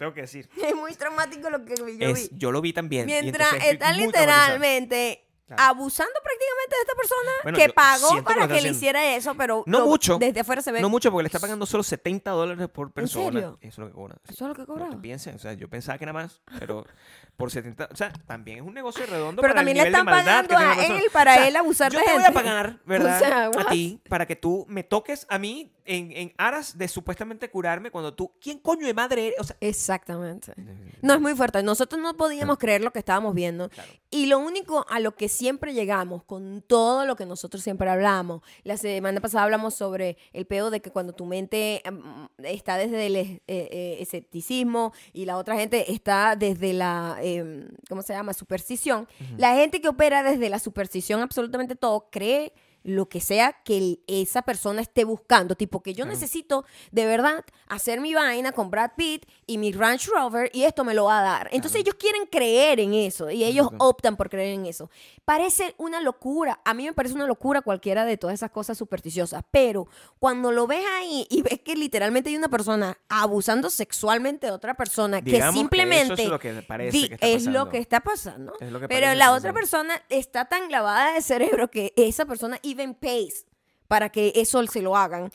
Tengo que decir. es muy traumático lo que yo Es- vi. yo lo vi también. Mientras entonces estoy está muy traumatizado. literalmente Claro. abusando prácticamente de esta persona Bueno, que pagó que para que le hiciera eso, pero No lo- mucho. desde afuera se ve. No mucho porque le está pagando solo 70 dólares por persona. serio? Eso es lo que cobra. sí. Eso es lo que No cobraba. te pienses, o sea, yo pensaba que era más, pero por 70, o sea, también es un negocio redondo Pero para el también le nivel de están pagando a él para O sea, él abusar yo de te voy a pagar, ¿verdad? O sea, a ti para que tú me toques a mí en, en aras de supuestamente curarme cuando tú, ¿quién coño de madre eres? O sea, Exactamente. No, es muy fuerte. Nosotros no podíamos creer lo que estábamos viendo. Claro. Y lo único a lo que siempre llegamos, con todo lo que nosotros siempre hablamos, la semana pasada hablamos sobre el peo de que cuando tu mente mm, está desde el eh, eh, escepticismo y la otra gente está desde la, eh, ¿cómo se llama? Superstición. La gente que opera desde la superstición absolutamente todo cree lo que sea que esa persona esté buscando. Tipo que yo Claro. necesito de verdad hacer mi vaina con Brad Pitt y mi Range Rover y esto me lo va a dar. Entonces ellos quieren creer en eso y ellos optan por creer en eso. Parece una locura. A mí me parece una locura cualquiera de todas esas cosas supersticiosas. Pero cuando lo ves ahí y ves que literalmente hay una persona abusando sexualmente de otra persona digamos que simplemente eso es lo que parece que está es lo que está pasando. Es lo que Pero la otra persona está tan lavada de cerebro que esa persona even pays para que eso se lo hagan.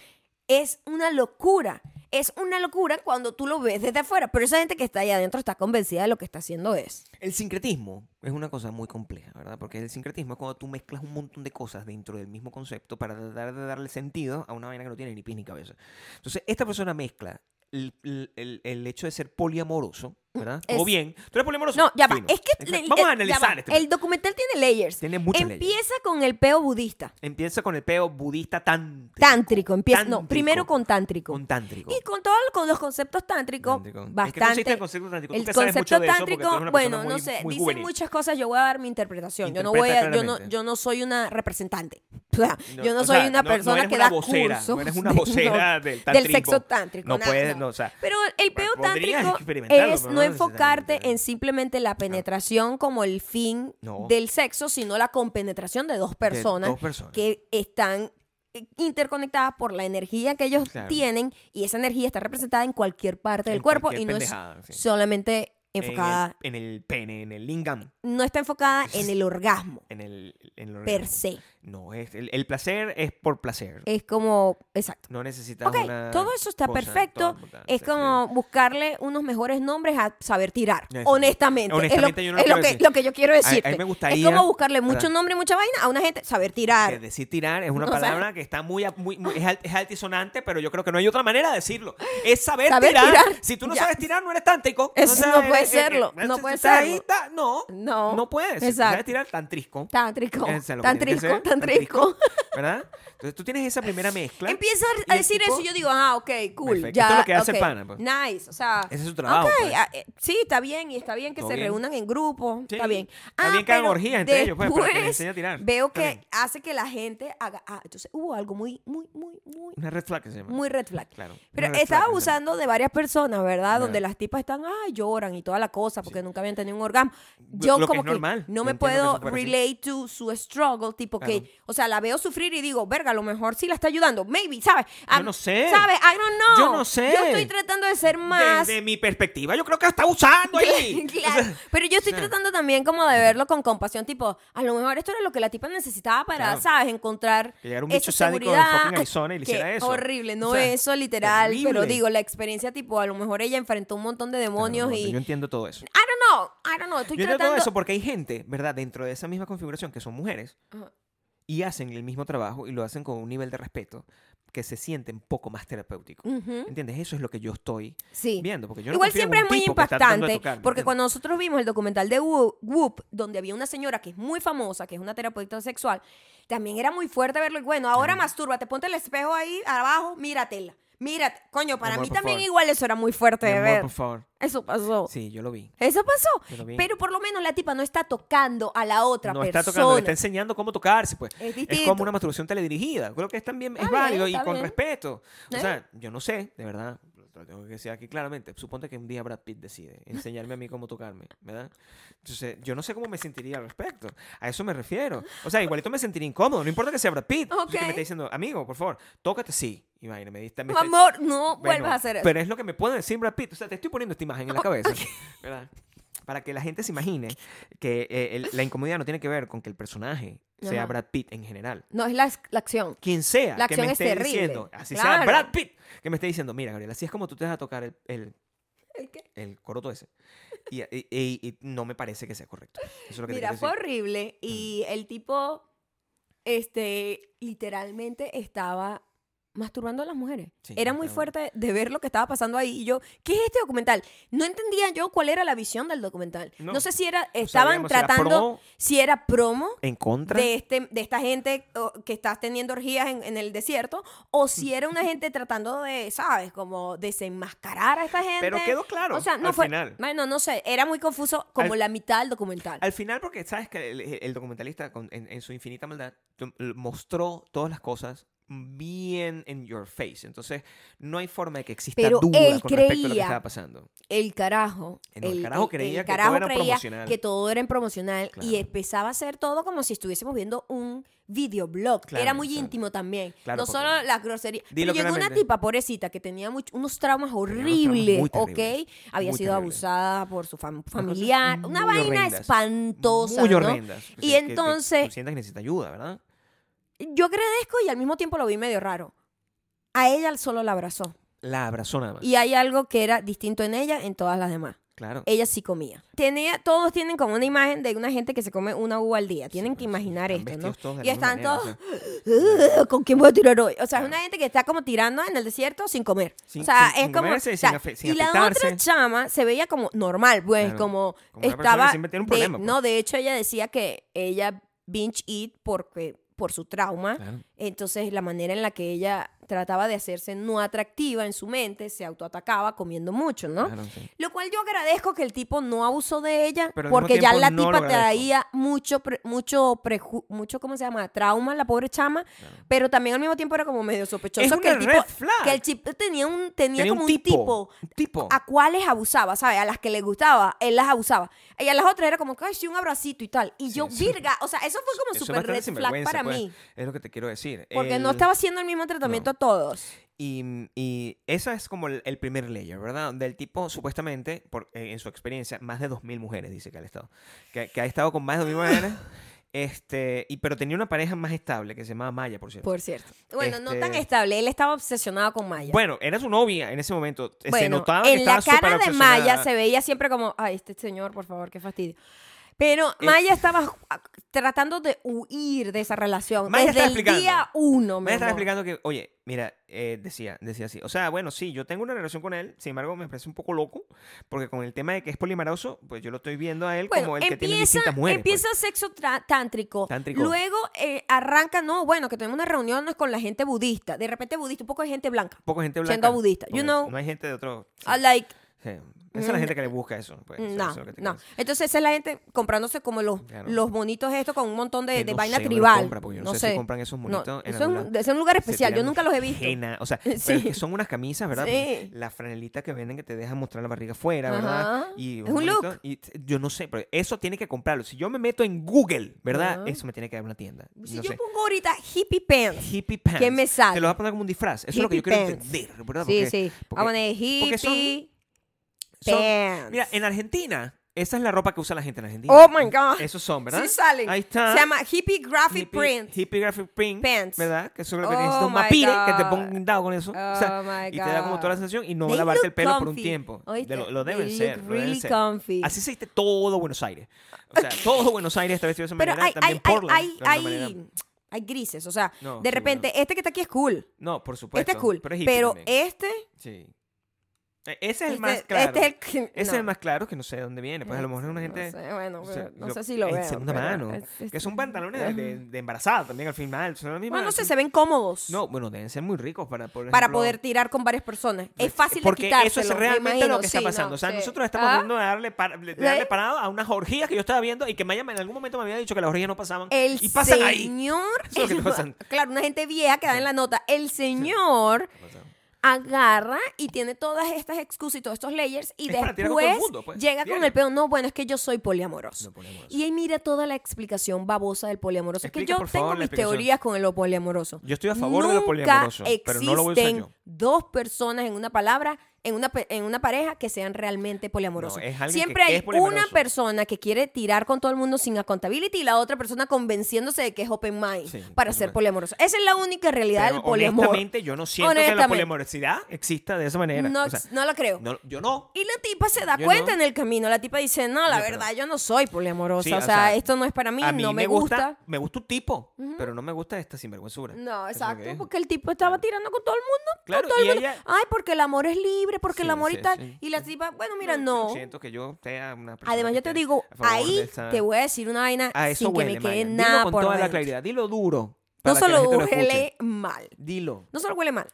Es una locura. Es una locura cuando tú lo ves desde afuera. Pero esa gente que está ahí adentro está convencida de lo que está haciendo es. El sincretismo es una cosa muy compleja, ¿verdad? Porque el sincretismo es cuando tú mezclas un montón de cosas dentro del mismo concepto para darle sentido a una vaina que no tiene ni pies ni cabeza. Entonces, esta persona mezcla el- el- el hecho de ser poliamoroso, ¿verdad? Es- Todo bien. ¿Tú eres poliamoroso? No, ya va. Fino. Es que Vamos a ya analizar este El documental tiene layers. Tiene muchas leyes. Empieza con el peo budista. Empieza con el peo budista tántrico. Tántrico. Empieza, no, primero con tántrico. Con tántrico. Y con todos con los conceptos tántricos, Tántrico. ¿En qué bastante. el concepto tántrico? Tú El concepto tántrico, bueno, no sé, dicen juvenil. muchas cosas, yo voy a dar mi interpretación. Yo no voy a, yo no, yo no soy una representante. O sea, No, yo no o soy sea, una no- no persona que da vocera, cursos. no eres una vocera del sexo tántrico. No puedes, no. o sea, Pero el peo tántrico es enfocarte en simplemente la penetración como el fin No. del sexo, sino la compenetración de dos de personas dos personas. que están eh, interconectadas por la energía que ellos Claro. tienen y esa energía está representada en cualquier parte del cuerpo y no es solamente enfocada, En el, en el pene, en el lingam, no está enfocada en el orgasmo en el, en el per orgasmo. se. No, es, el, el placer es por placer. Es como, exacto. No necesitas Ok, una todo eso está cosa perfecto. Es como buscarle unos mejores nombres a saber tirar. Honestamente. Honestamente, es yo lo, no es lo que, decir. lo que yo quiero A- a mí me gustaría, es como buscarle ¿verdad? mucho nombre y mucha vaina a una gente saber Que tirar. decir tirar es una palabra que está muy, muy, muy- es, alt- es altisonante, pero yo creo que no hay otra manera de decirlo. Es saber, Saber tirar. tirar. Si tú no Ya. sabes tirar, no eres tántrico. Eso O sea, no puede serlo, eh, eh, no puede serlo. no, No. no puedes. Exacto. tirar. Eso es lo que tiene que Tantrisco, ser, tantrisco. ¿Verdad? Entonces tú tienes esa primera mezcla. Empieza a decir eso y yo digo, ah, ok, cool. Ya, Esto es lo que hace pana, pues. Nice, o sea. Ese es su trabajo, pues. ah, eh, sí, está bien y está bien que Todo se reúnan en grupo, está bien. Está Ah, bien que hagan orgías entre ellos, pues, para que les después enseñe a tirar. Veo que hace que la gente haga, ah, entonces hubo algo muy, muy, muy, muy, Una red flag que se llama. muy red flag. Claro. Pero estaba abusando de varias personas, ¿verdad? Donde las tipas están, ay, lloran y toda la cosa porque nunca habían tenido un orgasmo. Yo lo que como es que normal. no Yo me que puedo relate to su struggle, tipo Claro. que, o sea, la veo sufrir y digo, verga, a lo mejor sí la está ayudando. Maybe, ¿sabes? Yo no sé. ¿Sabes? I don't know. Yo no sé. Yo estoy tratando de ser más... Desde mi perspectiva, yo creo que está abusando ahí. Claro, O sea, pero yo estoy o sea, tratando también como de verlo con compasión, tipo, a lo mejor esto era lo que la tipa necesitaba para, Claro. ¿sabes? Encontrar Que llegara un esa bicho sádico de Arizona y le hiciera eso. horrible, no O sea, eso literal, pero digo, la experiencia tipo, a lo mejor ella enfrentó un montón de demonios Claro, y... Yo entiendo todo eso. I don't know, I don't know, estoy Yo entiendo tratando... todo eso porque hay gente, ¿verdad? Dentro de esa misma configuración que son mujeres Ajá. y hacen el mismo trabajo y lo hacen con un nivel de respeto que se sienten poco más terapéutico. Ujú, ¿Entiendes? Eso es lo que yo estoy Sí. viendo. Porque yo no Igual en siempre un es muy impactante, tocarme, porque ¿entiendes? cuando nosotros vimos el documental de Whoop, donde había una señora que es muy famosa, que es una terapeuta sexual, también era muy fuerte verlo. Y bueno, ahora Claro. mastúrbate, ponte el espejo ahí abajo, míratela. Mírate. Coño, para amor, mí también favor. igual eso era muy fuerte Mi de amor, ver. por favor. Eso pasó. Sí, yo lo vi. Eso pasó. Yo lo vi. Pero por lo menos la tipa no está tocando a la otra no persona. está tocando, le está enseñando cómo tocarse, pues. Es Es como una masturbación teledirigida. Creo que es también es bien, válido y con respeto. O ¿Eh? sea, yo no sé, de verdad. Lo tengo que decir aquí claramente. Suponte que un día Brad Pitt decide enseñarme a mí cómo tocarme, ¿verdad? Entonces, yo no sé cómo me sentiría al respecto. A eso me refiero. O sea, igualito me sentiría incómodo. No importa que sea Brad Pitt. Entonces, que me está diciendo, amigo, por favor, tócate sí. Vaina, me diste. Amor, no Bueno, vuelvas a hacer eso. Pero es lo que me puede decir Brad Pitt. O sea, te estoy poniendo esta imagen en la cabeza. ¿verdad? Para que la gente se imagine que eh, el- la incomodidad no tiene que ver con que el personaje sea Ajá. Brad Pitt en general. No, es la, la acción. Quien sea La que acción me es esté terrible. diciendo, así sea Claro. Brad Pitt, que me esté diciendo, mira, Gabriel, así es como tú te vas a tocar el, el, ¿El qué? el coroto ese. Y, y- y- y no me parece que sea correcto. Eso es lo que te Mira, quiero fue decir. horrible y el tipo, este, literalmente estaba masturbando a las mujeres. Sí, era muy fuerte de ver lo que estaba pasando ahí y yo, ¿qué es este documental? No entendía yo cuál era la visión del documental. No, No. sé si era, estaban digamos, si era tratando, pro, si era promo en contra. de, este, de esta gente que está teniendo orgías en, en el desierto o si era una gente tratando de, ¿sabes? Como desenmascarar a esta gente. Pero quedó claro O sea, no al fue, final. Bueno, no sé, era muy confuso como Al- la mitad del documental. Al final, porque sabes que el, el documentalista, con- en, en su infinita maldad, mostró todas las cosas bien en your face. Entonces, no hay forma de que exista Pero duda él con respecto a lo que estaba pasando. el carajo. No, el carajo creía que todo era creía promocional. que todo era en promocional y empezaba a hacer todo como si estuviésemos viendo un videoblog. Claro, era muy íntimo también. no solo la grosería. Dilo Pero llegó una tipa pobrecita que tenía unos traumas horribles, ¿ok? Había muy sido abusada por su fam- familiar. Una vaina horrendas, espantosa. Muy ¿no? horrendas. Y Que- que- que entonces- tú sientas que necesita ayuda, ¿verdad? Yo agradezco y al mismo tiempo lo vi medio raro. A ella solo la abrazó. La abrazó nada más. Y hay algo que era distinto en ella en todas las demás. Claro. ella sí comía. Tenía, todos tienen como una imagen de una gente que se come una uva al día. Tienen Sí, que imaginar esto, ¿no? todos de Y la están manera, todos, o sea, "Ugh, ¿con quién voy a tirar hoy? O sea, es Claro. una gente que está como tirando en el desierto sin comer. Sin- o sea, sin- es sin como... comerse y o sea, y la otra chama se veía como normal, pues, Claro, como, como estaba... siempre tiene un de- problema, pues. No, de hecho ella decía que ella binge eat porque, por su trauma. Claro. Entonces, la manera en la que ella trataba de hacerse no atractiva en su mente, se autoatacaba comiendo mucho, ¿no? Claro, sí. Lo cual yo agradezco que el tipo no abusó de ella, Pero porque ya la no tipa traía mucho, pre- mucho, preju- mucho, ¿cómo se llama? Trauma, la pobre chama, Claro. pero también al mismo tiempo era como medio sospechoso Es que el tipo, que el tenía un, tenía, Tenía como un tipo, Un tipo. a cuáles abusaba, ¿sabes? A las que le gustaba, él las abusaba. Y a las otras era como, ay, sí, un abracito y tal. Y Sí, yo, virga, o sea, eso fue como súper red flag para pues. mí. Es lo que te quiero decir. Porque no estaba haciendo el mismo tratamiento todos. Y, y esa es como el, el primer layer, ¿verdad? Donde el tipo, supuestamente, por, eh, en su experiencia, más de 2.000 mujeres, dice que ha estado. Que, que ha estado con más de 2.000 mujeres. Este, y, pero tenía una pareja más estable que se llamaba Maya, por cierto. Por cierto. Bueno, no tan Este- estable. Él estaba obsesionado con Maya. Bueno, era su novia en ese momento. Se Bueno, notaba que en la cara de Maya se veía siempre como, ay, este señor, por favor, qué fastidio. Pero Eh, Maya estaba tratando de huir de esa relación Maya desde el día uno. Me estaba explicando que, oye, mira, eh, decía, decía así. O sea, bueno, sí, yo tengo una relación con él, sin embargo, me parece un poco loco, porque con el tema de que es polimaroso, pues yo lo estoy viendo a él Bueno, como el que tiene empieza, distintas mujeres. pues. empieza sexo tra- tántrico. Tántrico. Luego eh, arranca, no, bueno, que tenemos unas reuniones con la gente budista. De repente budista, un poco de gente blanca. Poco gente blanca. siendo budista, you know. No hay gente de otro. sí, I like, sí. Esa es la gente que le busca eso. pues, no, eso es no. Entonces esa es la gente comprándose como los, Claro. los monitos estos con un montón de, no vaina sé tribal. yo no sé si compran esos No, monitos en eso es un, lado. es un lugar especial. Yo nunca los he visto. henna, O sea, pero Sí. es que son unas camisas, ¿verdad? Sí. La franelita que venden que te dejan mostrar la barriga afuera, ¿verdad? Y Es un look. Y yo no sé, pero eso tiene que comprarlo. Si yo me meto en Google, ¿verdad? Ajá. Eso me tiene que dar una tienda. Si no yo sé. pongo ahorita hippie pants. Hippie pants. ¿Qué me sale? Te lo vas a poner como un disfraz. Eso es lo que yo quiero entender, ¿verdad? Sí, sí. Vamos a hippie son- pants. Mira, en Argentina, esa es la ropa que usa la gente en Argentina. Oh my God. Esos son, ¿verdad? Sí salen. Ahí está. Se llama hippie graphic Hippie- print. Hippie graphic print. Pants. ¿Verdad? Que eso es lo que Oh un my mapire que te ponga un dado con eso. o sea, Oh my y te da como God. toda la sensación y no They lavarte el look pelo por un comfy. tiempo. Oíste, De lo, lo deben they ser. look lo deben really ser. comfy. Así se viste todo Buenos Aires. O sea, todo Buenos Aires está vestido de esa Pero manera. hay, También hay, hay, Portland. hay, de alguna hay, manera. hay grises. O sea, No, de sí, repente, este que está aquí es cool. No, por supuesto. Este es cool. Pero, hippie también. este. Sí. E- Ese es el este- más claro. Este es el que. Ese es no. el más claro que no sé de dónde viene. Pues a lo mejor es una No gente. sé, bueno, o sea, pero no lo- sé si lo en veo. segunda pero mano. es- que son pantalones de, de- de embarazada también al final. Son misma. Bueno, no sé, se ven cómodos. No, bueno, deben ser muy ricos para por para ejemplo, poder tirar con varias personas. Es fácil porque de quitárselo, eso es me realmente imagino. lo que está Sí, no, pasando. o sea, sí. nosotros estamos Ah, tratando de darle, de darle ¿Sí? parado a unas orgías que yo estaba viendo y que Maya en algún momento me había dicho que las orgías no pasaban. El y pasan ahí. señor, pasando. claro, una gente vieja que da en la nota. El señor agarra y tiene todas estas excusas y todos estos layers y Es todo el después mundo, pues, llega con el pedo. No, bueno, es que yo soy poliamoroso. No poliamoroso. Y ahí mira toda la explicación babosa del poliamoroso. Es que yo tengo favor, mis teorías con lo poliamoroso. Yo estoy a favor de lo poliamoroso, pero no lo voy a usar existen yo. dos personas en una palabra, en una, en una pareja que sean realmente poliamorosos. No, Siempre que hay una persona que quiere tirar con todo el mundo sin accountability y la otra persona convenciéndose de que es open mind Sí, para ser poliamoroso. Esa es la única realidad Pero del poliamor. honestamente, yo no siento que la poliamorosidad exista de esa manera. No, O sea, no la creo. no, yo no. Y la tipa se da Yo cuenta en el camino. La tipa dice, no, la verdad, yo no soy poliamorosa. Sí, o, o sea, esto no es para mí, a mí no me gusta. Me gusta un tipo, pero no me gusta esta sinvergüenzura. No, exacto, porque el tipo estaba tirando con todo el mundo. Claro, con todo el y mundo. ella- Ay, porque el amor es libre, porque el Sí, amor y tal. sí, y la tipa, bueno, mira, no. siento que yo sea una persona Además, yo te digo, ahí te voy a decir una vaina A eso sin que huele, me quede Maya. nada Dilo con por toda la claridad. Dilo duro. No solo huele mal, Dilo. no solo huele mal.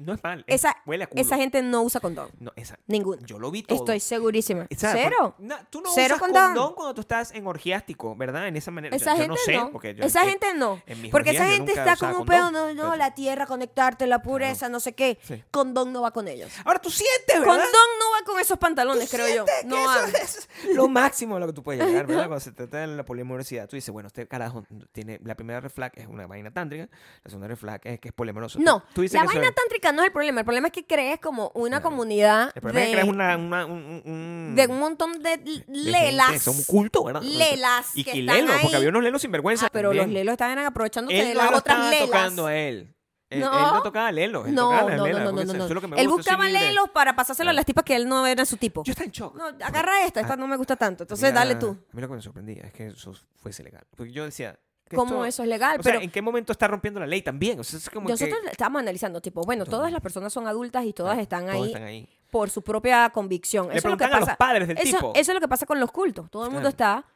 No es mal. es- Esa, huele a culo. esa gente no usa condón. No, esa. Ninguno. Yo lo vi todo. Estoy segurísima. Sea, Cero. por- no, tú no Cero usas condón. condón. cuando tú estás en orgiástico, ¿verdad? En esa manera. Esa yo, yo gente no sé. no. Porque yo esa en- gente no. Porque esa gente está como un pedo, no, no, la tierra, conectarte, la pureza, no sé qué. Sí. Condón no va con ellos. Ahora tú sientes, ¿verdad? Condón no va con esos pantalones, Tú creo yo. que No eso va. es lo máximo a lo que tú puedes llegar, ¿verdad? Cuando se trata de la poliamorosidad, tú dices, bueno, este carajo tiene la primera red flag es una vaina tántrica, la segunda red flag es que es poliamoroso. Tú- No, tú dices la vaina es- no es el problema. El problema es que crees como una Claro. comunidad El problema es que de, creas una, una- un, de un montón de de lelas. Son un culto, ¿verdad? lelas Y, que lelos, porque había unos lelos sinvergüenza. Ah, pero los lelos estaban aprovechándose Él de las otras estaba lelas. tocando a él. Él, No. él no tocaba a lelos, él No, tocaba no, no, no, no, Él buscaba lelos para pasárselo a las tipas que él no era su tipo. Yo estaba en shock. No, agarra esta, esta no me gusta tanto. Entonces, dale tú. A mí lo que me sorprendía es que eso fuese legal. Porque yo decía... que ¿Cómo esto- eso es legal? O sea, pero ¿en qué momento está rompiendo la ley también? O sea, es como nosotros que estábamos analizando, tipo, bueno, todas las personas son adultas y todas Claro, están ahí están ahí. por su propia convicción. Le Eso es lo que preguntan a los pasa. padres del eso, tipo. eso es lo que pasa con los cultos. Todo el mundo Claro. está,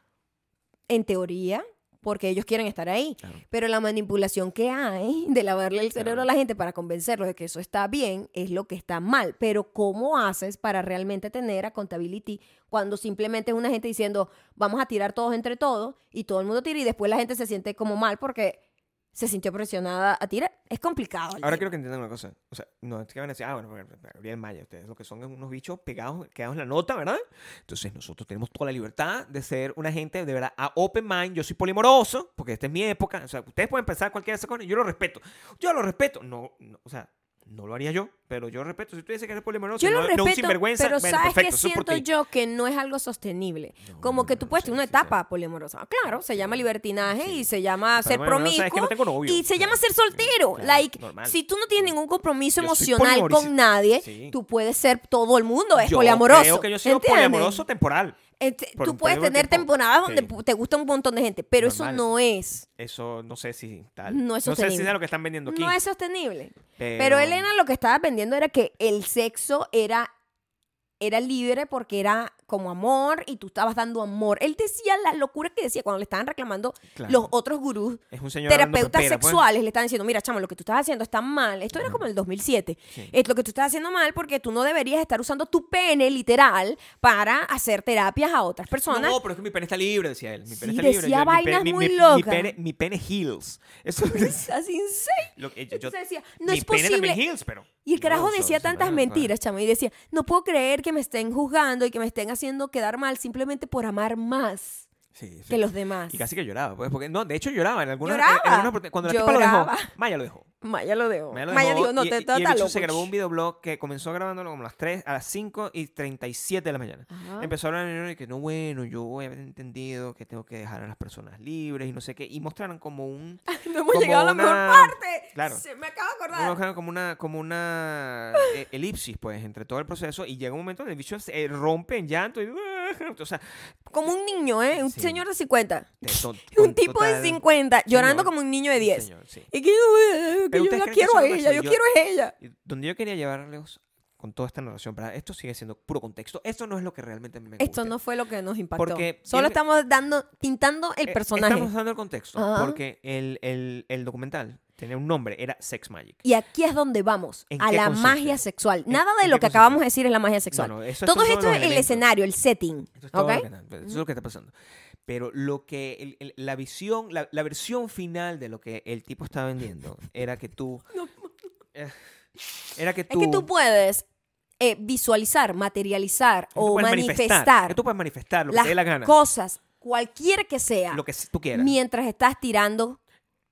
en teoría, porque ellos quieren estar ahí. Claro. Pero la manipulación que hay de lavarle el cerebro a la gente para convencerlos de que eso está bien es lo que está mal. Pero ¿cómo haces para realmente tener accountability cuando simplemente es una gente diciendo vamos a tirar todos entre todos y todo el mundo tira y después la gente se siente como mal porque se sintió presionada a tirar. Es complicado. Ahora quiero que entiendan una cosa. O sea, no es que van a decir, ah, bueno, Gabriel Maya, ustedes lo que son es unos bichos pegados, quedados en la nota, ¿verdad? Entonces nosotros tenemos toda la libertad de ser una gente de verdad a open mind. Yo soy polimoroso, porque esta es mi época. O sea, ustedes pueden pensar cualquier cosa, yo lo respeto. Yo lo respeto. No, no, o sea, no lo haría yo, pero yo respeto. Si tú dices que eres polimoroso, Yo no, lo no un respeto, sinvergüenza, pero bueno, ¿sabes perfecto, por siento yo? Que no es algo sostenible. No, Como no, que no, tú no, puedes sí, tener una sí, sí. etapa polimorosa. Claro, se llama libertinaje y se llama Pero ser bueno, no, sabes que promiscuo no novio. y se llama ser soltero. Claro, like, normal. si tú no tienes ningún compromiso emocional con nadie, tú puedes ser todo el mundo, es Yo poliamoroso. creo que yo soy ¿entiendes? poliamoroso temporal. Tú puedes tener temporadas donde Sí. te gusta un montón de gente, pero eso no es. Eso no sé si tal. No es sé si sostenible. es lo que están vendiendo aquí. No es sostenible. pero, Pero Elena lo que estaba vendiendo era que el sexo era, era libre porque era como amor y tú estabas dando amor. Él decía la locura que decía cuando le estaban reclamando Claro. los otros gurús es un señor hablando terapeutas pepera, pues. sexuales le estaban diciendo, mira, chamo, lo que tú estás haciendo está mal. Esto era como el 2007. Sí. Es lo que tú estás haciendo mal porque tú no deberías estar usando tu pene literal para hacer terapias a otras personas. No, pero es que mi pene está libre, decía él. Mi pene Sí, está libre. decía Yo- vainas mi- muy mi- Mi locas. pene, mi pene heals. Eso Es así insane. lo que yo, Entonces decía, no mi es pene posible. heals, pero. Y el carajo decía tantas mentiras, chamo. Y decía, no puedo creer que me estén juzgando y que me estén haciendo quedar mal simplemente por amar más Sí, sí. que los demás. Y casi que lloraba, pues, porque no, de hecho lloraba en algunas, Lloraba. en algunas oportun- cuando la tipa lo dejó, Lloraba. Maya lo dejó. Maya lo dejó. Maya lo Maya dejó, dijo, no, y, te y el trata bicho loco. se grabó un videoblog que comenzó grabándolo como a las 3, a las 5 y 37 de la mañana. Ajá. Empezó a hablar de que no, bueno, yo he entendido que tengo que dejar a las personas libres y no sé qué. Y mostraron como un. No hemos llegado a la mejor parte. Claro. Se me acaba de Como acordar. una- como una, como una eh, elipsis, pues, entre todo el proceso. Y llega un momento en el bicho se eh, rompe en llanto. Y, o sea, Como un niño, ¿eh? Un Sí. señor de 50. de to- Un tipo de total- 50 llorando Señor, como un niño de 10. señor, sí. Y que, "Ay, que Pero yo la quiero a ella, yo Yo- quiero a ella. Donde yo quería llevarles con toda esta narración, para esto sigue siendo puro contexto. Esto no es lo que realmente me gusta. Esto no fue lo que nos impactó. Porque Solo estamos dando, pintando el Eh, personaje. Estamos dando el contexto. Ajá. Porque el, el, el documental tenía un nombre, era Sex Magic. Y aquí es donde vamos, ¿En a la consiste? magia sexual. ¿En- Nada de lo que acabamos de decir es la magia sexual. No, no, eso es todo esto es el escenario, el setting. Eso es todo, ¿ok? lo que, está- eso es lo que está pasando. Pero lo que el- el- la visión, la, la versión final de lo que el tipo estaba vendiendo era que tú. eh, era que Es tú. que tú puedes eh, visualizar, materializar o manifestar, Que tú puedes manifestar lo que te dé la gana. cosas, cualquiera que sea, Lo que tú quieras. mientras estás tirando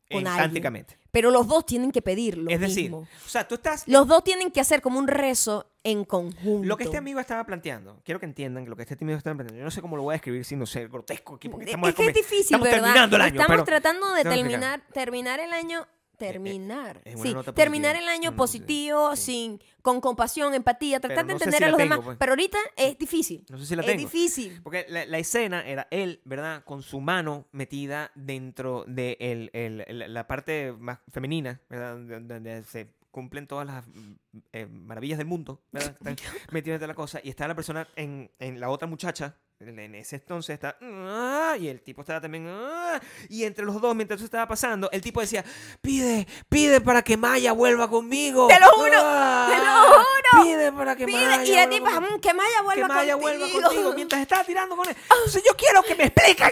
con alguien. Pero los dos tienen que pedir lo Es decir, mismo. o sea, tú estás. Los dos tienen que hacer como un rezo en conjunto. Lo que este amigo estaba planteando, quiero que entiendan que lo que este amigo estaba planteando, yo no sé cómo lo voy a describir sin no ser grotesco aquí, porque Es estamos, que es difícil, estamos ¿verdad? terminando el año. Estamos pero- tratando de terminar, terminar el año, terminar, es una sí, terminar el año nota positivo, sí. sin, con compasión, empatía, tratar de no entender si a los tengo, demás. pues. Pero ahorita es difícil. No sé si la es tengo. difícil. Porque la, la escena era él, ¿verdad? Con su mano metida dentro de el- el- el- la parte más femenina, ¿verdad? Donde, se cumplen todas las mm, eh, maravillas del mundo, ¿verdad? Están metidas de la cosa. Y está la persona en, en la otra muchacha. En ese entonces está. "Ah", Y el tipo estaba también. "Ah", Y entre los dos, mientras eso estaba pasando, el tipo decía: Pide, pide para que Maya vuelva conmigo. Te lo juro, "Ah, te lo juro". Pide para que Pide, Maya. y conmigo". "Mm, que Maya vuelva que Maya contigo. vuelva contigo mientras estaba tirando con él. Entonces yo quiero que me expliquen.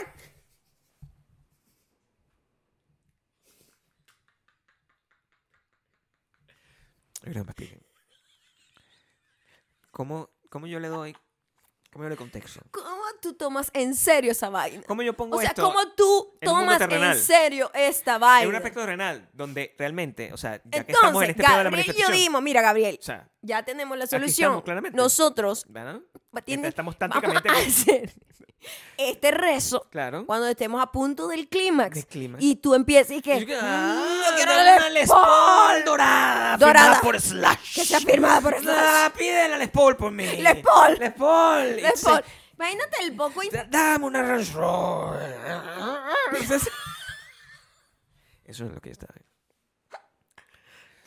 Yo quiero que me expliquen. ¿Cómo, cómo yo le doy, cómo yo le contexto? ¿Cómo tú tomas en serio esa vaina? ¿Cómo yo pongo O sea, esto ¿cómo tú en un mundo tomas en serio esta vaina? en un aspecto renal donde realmente, o sea, ya que estamos Entonces, en este pedo de la Gabriel y yo manifestación, dimos, mira, Gabriel, o sea, ya tenemos la solución. estamos, claramente. Nosotros ¿verdad? tiene- Estamos vamos tácticamente a hacer este rezo claro. cuando estemos a punto del clímax. Del clímax. Y tú empiezas y que... Yo que, "Mm, ah, yo quiero la Les Paul dorada, Dorada. firmada por Slash. Que sea firmada por Slash. Ah, pide la Les Paul por mí. Les Paul. Les Paul. Paul. Imagínate el poco... Da- Dame una Rolls Royce. Entonces- Eso es lo que estaba.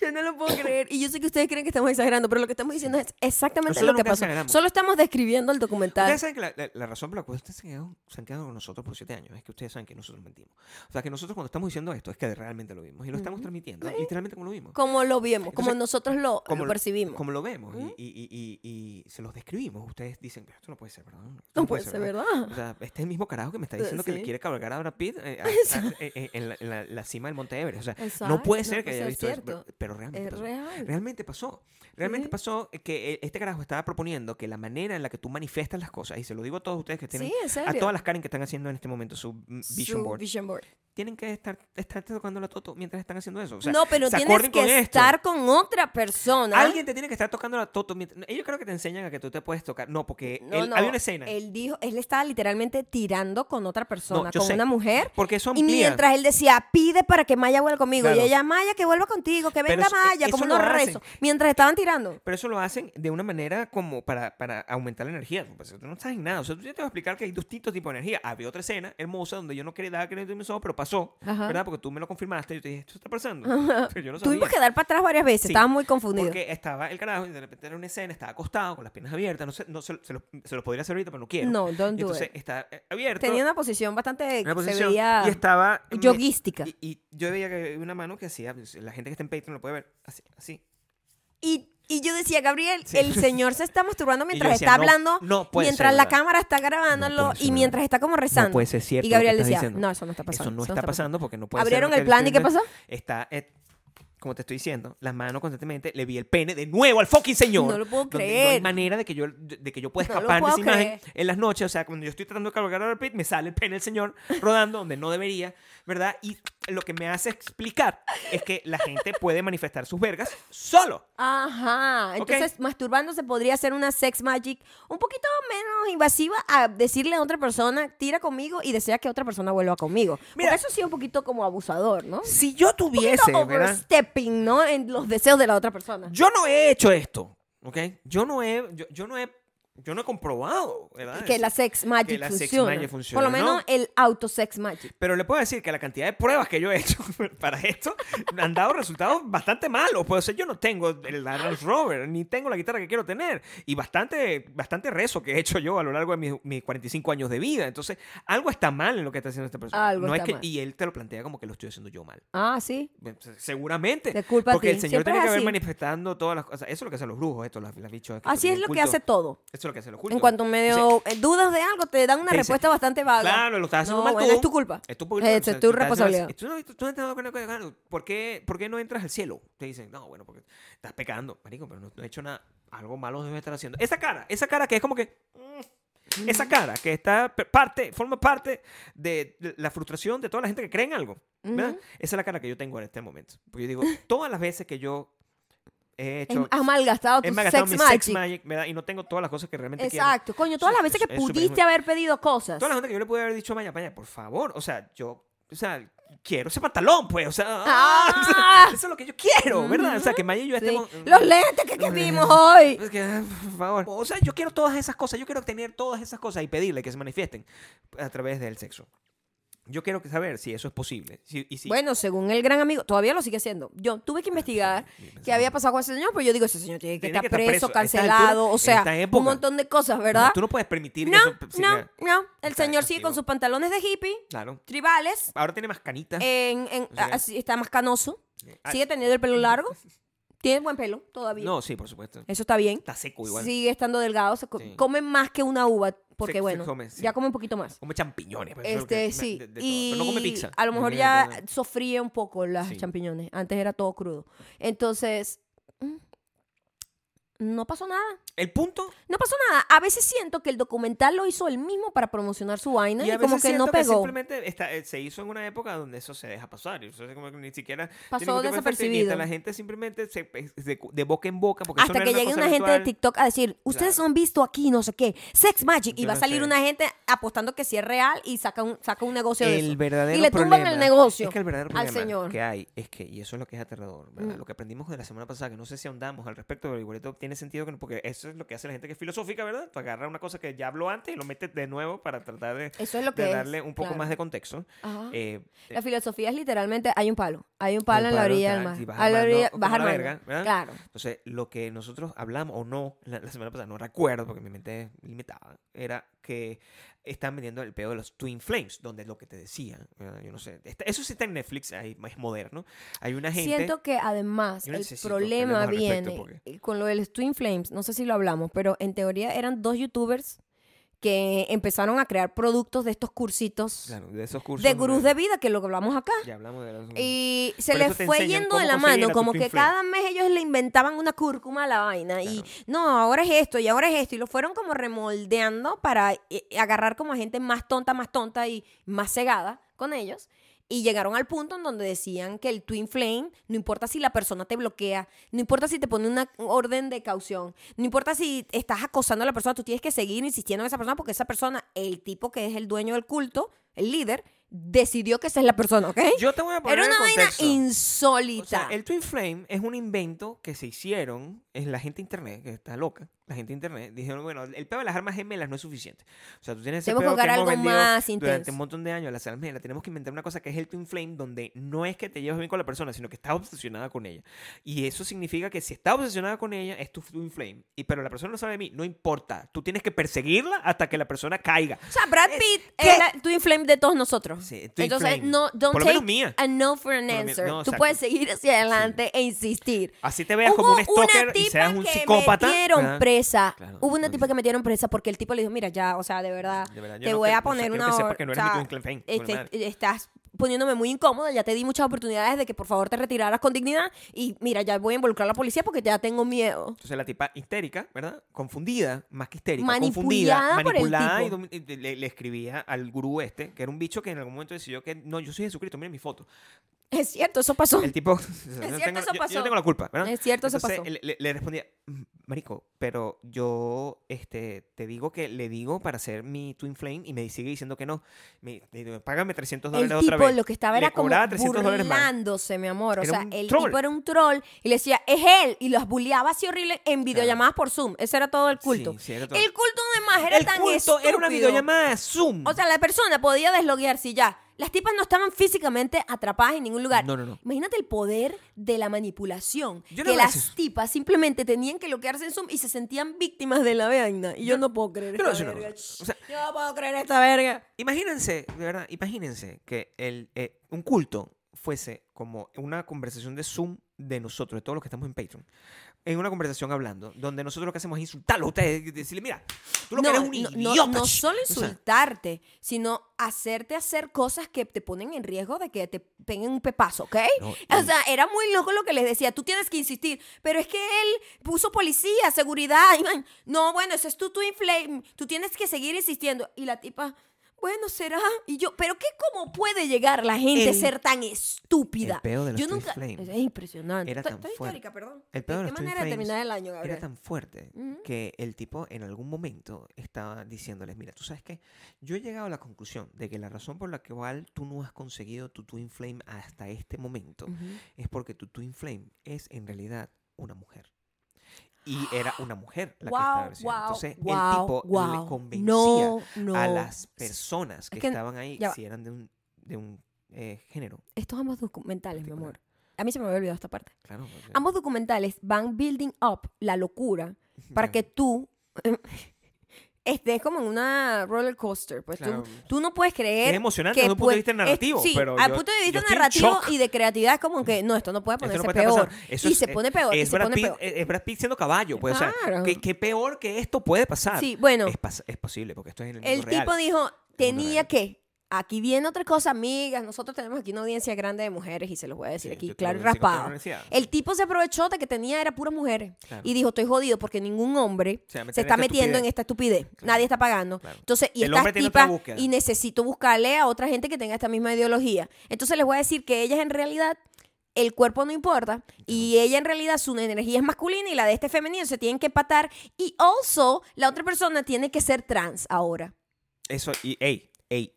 Yo no lo puedo creer. Y yo sé que ustedes creen que estamos exagerando, pero lo que estamos diciendo es exactamente Nosotros lo que pasó. exageramos. Solo estamos describiendo el documental. Ustedes saben que la, la- la razón por la cual ustedes se, quedaron- se han quedado con nosotros por siete años es que ustedes saben que nosotros mentimos. O sea, que nosotros cuando estamos diciendo esto es que realmente lo vimos y lo estamos transmitiendo literalmente como lo vimos. Como lo vimos, como Entonces, nosotros lo, como lo percibimos. Como lo vemos ¿Mm? y, y- y- y- se los describimos. Ustedes dicen, "Pero esto no puede ser, ¿verdad? Esto no puede ser, ¿verdad? O sea, este es el mismo carajo que me está diciendo que le Sí. quiere cabalgar a Brad Pitt eh, a- a- en, la, en la- cima del Monte Everest. O sea, Exacto, no puede no ser que puede haya ser visto eso, cierto. pero, pero realmente Es pasó. real. Realmente pasó. Realmente Sí. pasó que eh, este carajo estaba proponiendo que la manera en la que tú manifiestas las cosas, y se lo digo a todos ustedes que tienen, Sí, a todas las Karen que están haciendo en este momento su mm, vision Su board, vision board. Tienen que estar, estar tocando la toto mientras están haciendo eso. O sea, no, pero se tienes que con esto. estar con otra persona. Alguien te tiene que estar tocando la toto. mientras- Ellos creo que te enseñan a que tú te puedes tocar. No, porque No, él- no, había una escena. Él dijo, él estaba literalmente tirando con otra persona, con sé. una mujer. porque eso Y amplía. mientras él decía, pide para que Maya vuelva conmigo. Claro. Y ella, Maya, que vuelva contigo, que venga Maya, como unos rezos. Mientras estaban tirando. Pero eso lo hacen de una manera como para, para aumentar la energía. Pues, tú no estás en nada. O sea, tú ya te voy a explicar que hay distintos tipos de energía. Había otra escena hermosa donde yo no quería dar a mis ojos, pero pasó. Ajá. ¿Verdad? Porque tú me lo confirmaste y yo te dije, esto está pasando. Pero yo no sabía. Tuvimos que dar para atrás varias veces, Sí, estábamos muy confundidos. Porque estaba el carajo y de repente era una escena, estaba acostado con las piernas abiertas. No sé, no se, se lo, se lo podría hacer ahorita, pero no quiero. No, don't do entonces it. está eh, abierto. Tenía una posición bastante, una se posición, veía y estaba me- yoguística. Y, y yo veía que había una mano que hacía, pues, la gente que está en Patreon lo puede ver, así, así. Y, y yo decía, Gabriel, Sí. el señor se está masturbando mientras decía, está no, hablando, no mientras ser la verdad. cámara está grabándolo ser y mientras está como rezando. No puede ser cierto. Y Gabriel decía, diciendo. no, eso no está pasando. Eso no está pasando porque no puede Abrieron ser. el plan y ¿qué pasó? Está, eh, como te estoy diciendo, las manos constantemente, le vi el pene de nuevo al fucking señor. No lo puedo donde No hay creer. manera de que yo, de que yo pueda No escapar de esa imagen creer. en las noches. O sea, cuando yo estoy tratando de cargar Brad Pitt, me sale el pene del señor rodando donde no debería, ¿verdad? Y lo que me hace explicar es que la gente puede manifestar sus vergas solo. Ajá. Entonces, masturbándose podría ser una sex magic un poquito menos invasiva a decirle a otra persona, tira conmigo y desea que otra persona vuelva conmigo. Mira. Porque eso sí es un poquito como abusador, ¿no? Si yo Un tuviese, ¿verdad? overstepping, ¿no? En los deseos de la otra persona. Yo no he hecho esto, ¿ok? Yo no he, yo, yo no he, yo no he comprobado, ¿verdad? que la sex magic la sex funciona. magic Por funciona, lo menos ¿no? el auto sex magic. Pero le puedo decir que la cantidad de pruebas que yo he hecho para esto han dado resultados bastante malos. Pues o sea, yo no tengo el Range Rover, ni tengo la guitarra que quiero tener. Y bastante, bastante rezo que he hecho yo a lo largo de mis, mis 45 años de vida. Entonces, algo está mal en lo que está haciendo esta persona. Algo no es está que, mal. Y él te lo plantea como que lo estoy haciendo yo mal. Ah, sí. Seguramente. Te culpa a Porque ti. el Señor Siempre tiene es que haber manifestando todas las cosas. Eso es lo que hacen los brujos, esto, las, las bichos. que- Así es lo que culto. hace todo. Eso es lo que hacen los cultos. En cuanto medio eh, dudas de algo, te dan una Te dice, respuesta bastante vaga. Claro, lo estás haciendo no, mal bueno, tú. es tu culpa. Es tu, culpa, Eh, es tu estás responsabilidad. ¿por qué, ¿Por qué no entras al cielo? Te dicen, no, bueno, porque estás pecando. Marico, pero no, no he hecho nada. Algo malo debe estar haciendo. Esa cara, esa cara que es como que... mm, Esa cara que está parte, forma parte de la frustración de toda la gente que cree en algo. Esa es la cara que yo tengo en este momento. Porque yo digo, todas las veces que yo he Es- hecho... Has malgastado tu he malgastado sex mi magic. sex magic, ¿verdad? Y no tengo todas las cosas que realmente quiero. Exacto. Coño, todas las veces que es pudiste haber pedido cosas. Toda la gente que yo le pude haber dicho, Maya, Maya, por favor, o sea, yo, o sea, quiero ese pantalón, pues, o sea, Ah. eso es lo que yo quiero, ¿verdad? O sea, que Maya y yo Sí. estemos... Los lentes que, que vimos hoy. Es que, ah, por favor. O sea, yo quiero todas esas cosas, yo quiero tener todas esas cosas y pedirle que se manifiesten a través del sexo. Yo quiero que saber si eso es posible. si- y si, Bueno, según el gran amigo, todavía lo sigue haciendo. Yo tuve que investigar sí, qué había pasado con ese señor, pero yo digo, ese señor tiene que Tiene estar que estar preso, cancelado, altura, o sea, época. un montón de cosas, no, ¿verdad? tú no puedes permitir No, eso no, no. El Está señor sigue con sus pantalones de hippie, Claro. tribales, Ahora tiene más canitas. en, en- O sea, así, está más canoso, Ah, sigue teniendo el pelo largo, tiene buen pelo todavía. No, sí, por supuesto. Eso está bien. Está seco igual. Sigue estando delgado, se co- Sí. come más que una uva, porque Se- se bueno, come, sí. ya come un poquito más. Come champiñones. pues, es Este, me- sí. de- de todo. y Pero no come pizza. a lo mejor No ya come- sofríe un poco las Sí. champiñones. Antes era todo crudo. Entonces, no pasó nada. El punto No pasó nada. A veces siento que el documental lo hizo él mismo para promocionar su vaina y, a como veces que no pegó. simplemente está- eh, se hizo en una época donde eso se deja pasar. Y eso es como que ni siquiera. Pasó de desapercibido. La gente simplemente se, de, de boca en boca. Porque eso Hasta no que llegue una gente de. TikTok a decir, ustedes Claro. han visto aquí no sé qué, Sex Magic. Y Yo va a salir sé. una gente apostando que sí es real y saca un, saca un negocio de El eso. verdadero y le tumban el negocio Es que el verdadero al señor. que hay es que, y eso es lo que es aterrador, ¿verdad? Mm. Lo que aprendimos de la semana pasada, que no sé si ahondamos al respecto, pero igualito tiene sentido que no- porque eso es lo que hace la gente que es filosófica, ¿verdad? Tú agarras una cosa que ya habló antes y lo metes de nuevo para tratar de, Eso es lo que de es, darle un poco claro. más de contexto. Eh, La filosofía es literalmente, hay un palo, hay un palo Un en la orilla del mar. si A la orilla, verga, ¿verdad? Claro. Entonces, lo que nosotros hablamos, o no, la, la semana pasada, no recuerdo porque mi mente es limitada, era que están vendiendo el pedo de los Twin Flames, donde lo que te decía, ¿verdad? yo no sé, está- eso sí está en Netflix, ahí es moderno. Hay una gente... Siento que además el problema viene porque- con lo de los Twin Flames, no sé si lo hablamos, pero en teoría eran dos youtubers que empezaron a crear productos de estos cursitos Claro, de esos cursos... de gurús de vida, que lo que hablamos acá. Ya hablamos de los... Y se les fue yendo de la mano, como que cada mes ellos le inventaban una cúrcuma a la vaina. Y no, ahora es esto y ahora es esto. Y lo fueron como remoldeando para eh, agarrar como a gente más tonta, más tonta y más cegada con ellos. Y llegaron al punto en donde decían que el Twin Flame, no importa si la persona te bloquea, no importa si te pone una orden de caución, no importa si estás acosando a la persona, tú tienes que seguir insistiendo en esa persona porque esa persona, el tipo que es el dueño del culto, el líder, decidió que esa es la persona, ¿ok? Yo te voy a poner Era una en vaina insólita. O sea, el Twin Flame es un invento que se hicieron, es la gente de internet, que está loca, la gente de internet, dijeron, bueno, el pedo de las armas gemelas no es suficiente. O sea, tú tienes ese Tenemos que pedo hemos algo vendido más durante intenso. un montón de años, las armas gemelas, tenemos que inventar una cosa que es el Twin Flame, donde no es que te llevas bien con la persona, sino que estás obsesionada con ella. Y eso significa que si estás obsesionada con ella, es tu Twin Flame. Y, pero la persona no sabe de mí, no importa. Tú tienes que perseguirla hasta que la persona caiga. O sea, Brad Es- Pitt ¿qué? es la Twin Flame de todos nosotros. Sí, Twin Entonces, Flame. no, don't Por take menos mía. a no for an answer. no, Tú exacto. puedes seguir hacia adelante e insistir. Así te veas como Hubo un stalker y seas un que psicópata. ¿verdad? Presa. Claro, Hubo una no, tipa que metieron presa porque el tipo le dijo, mira, ya, o sea, de verdad, De verdad, yo te no voy a poner una... este, estás poniéndome muy incómoda, ya te di muchas oportunidades de que por favor te retiraras con dignidad y mira, ya voy a involucrar a la policía porque ya tengo miedo. Entonces la tipa histérica, ¿verdad? Confundida, más que histérica, Manipulada confundida, por el manipulada y tipo. y le, le escribía al gurú este, que era un bicho que en algún momento decidió que no, yo soy Jesucristo, miren mi foto. Es cierto, eso pasó. El tipo, yo, cierto, tengo, eso yo- yo pasó. no tengo la culpa, ¿verdad? Es cierto, eso Entonces, pasó. Le, le- le respondía, "Mm, marico, pero yo este, te digo que le digo para ser mi Twin Flame y me sigue diciendo que no. Me, digo, págame 300 El dólares otra tipo vez. lo que estaba Le era como cobraba 300 dólares más. burlándose, mi amor. O sea, el troll. tipo era un troll y le decía, es él. Y los bulleaba así horrible en videollamadas por Zoom. Ese era todo el culto. Sí, sí, era todo. El culto además era El tan culto era una videollamada Zoom. O sea, la persona podía desloguearse y ya. Las tipas no estaban físicamente atrapadas en ningún lugar. No, no, no. Imagínate el poder de la manipulación. Yo no que las tipas simplemente tenían que bloquearse en Zoom y se sentían víctimas de la vaina. Y yo, Yo- no puedo creer yo no esta una verga. O sea, yo no puedo creer esta verga. Imagínense, de verdad, imagínense que el, eh, un culto fuese como una conversación de Zoom de nosotros, de todos los que estamos en Patreon. En una conversación hablando, donde nosotros lo que hacemos es insultarlo a ustedes decirle, mira, tú lo que eres un no, no- idiota. no solo O sea, insultarte, sino hacerte hacer cosas que te ponen en riesgo de que te peguen un pepazo, ¿ok? No, O y- sea, era muy loco lo que les decía. Tú tienes que insistir. Pero es que él puso policía, seguridad. y man, no, bueno, ese es tu twin flame. Tú tienes que seguir insistiendo. Y la tipa, bueno, será. Y yo, pero qué cómo puede llegar la gente a ser tan estúpida. el pedo de los yo nunca. Es impresionante. era tan fuerte. perdón. El pedo de ¿Qué los twin manera de flames terminar el año, Era tan fuerte que el tipo en algún momento estaba diciéndoles, mira, tú sabes qué, yo he llegado a la conclusión de que la razón por la cual tú no has conseguido tu Twin Flame hasta este momento es porque tu Twin Flame es en realidad una mujer. Y era una mujer la que estaba wow, Entonces wow, el tipo wow. le convencía No, no. a las personas que, Es que- estaban ahí, si eran de un, de un eh, género. Estos ambos documentales, mi amor. A mí se me había olvidado esta parte. Claro. porque- Ambos documentales van building up la locura para que tú estés como en una roller coaster. Pues tú- Claro. tú, no puedes creer. Es emocionante que desde un punto de vista narrativo, es- sí, pero al yo- punto de vista narrativo y de creatividad es como que no, esto no puede no ponerse puede peor. Eso y es- se pone peor. y Es se Brad, pone Pitt, peor. es- es Brad Pitt siendo caballo, pues. O sea, Claro. ¿qué, qué peor que esto puede pasar? Sí, bueno, Es, pas- es posible, porque esto es en el el mundo real. tipo dijo, tenía que. Aquí viene otra cosa, amigas. Nosotros tenemos aquí una audiencia grande de mujeres y se los voy a decir Sí, aquí, claro y raspado. El tipo se aprovechó de que tenía era puras mujeres Claro. y dijo, estoy jodido porque ningún hombre Se está metiendo en esta estupidez. Claro. Nadie está pagando. Claro. Entonces, y estas tipas, y necesito buscarle a otra gente que tenga esta misma ideología. Entonces les voy a decir que ellas en realidad el cuerpo no importa y ella en realidad su energía es masculina y la de este femenino se tienen que empatar y also la otra persona tiene que ser trans ahora. Eso, y, ey, ey,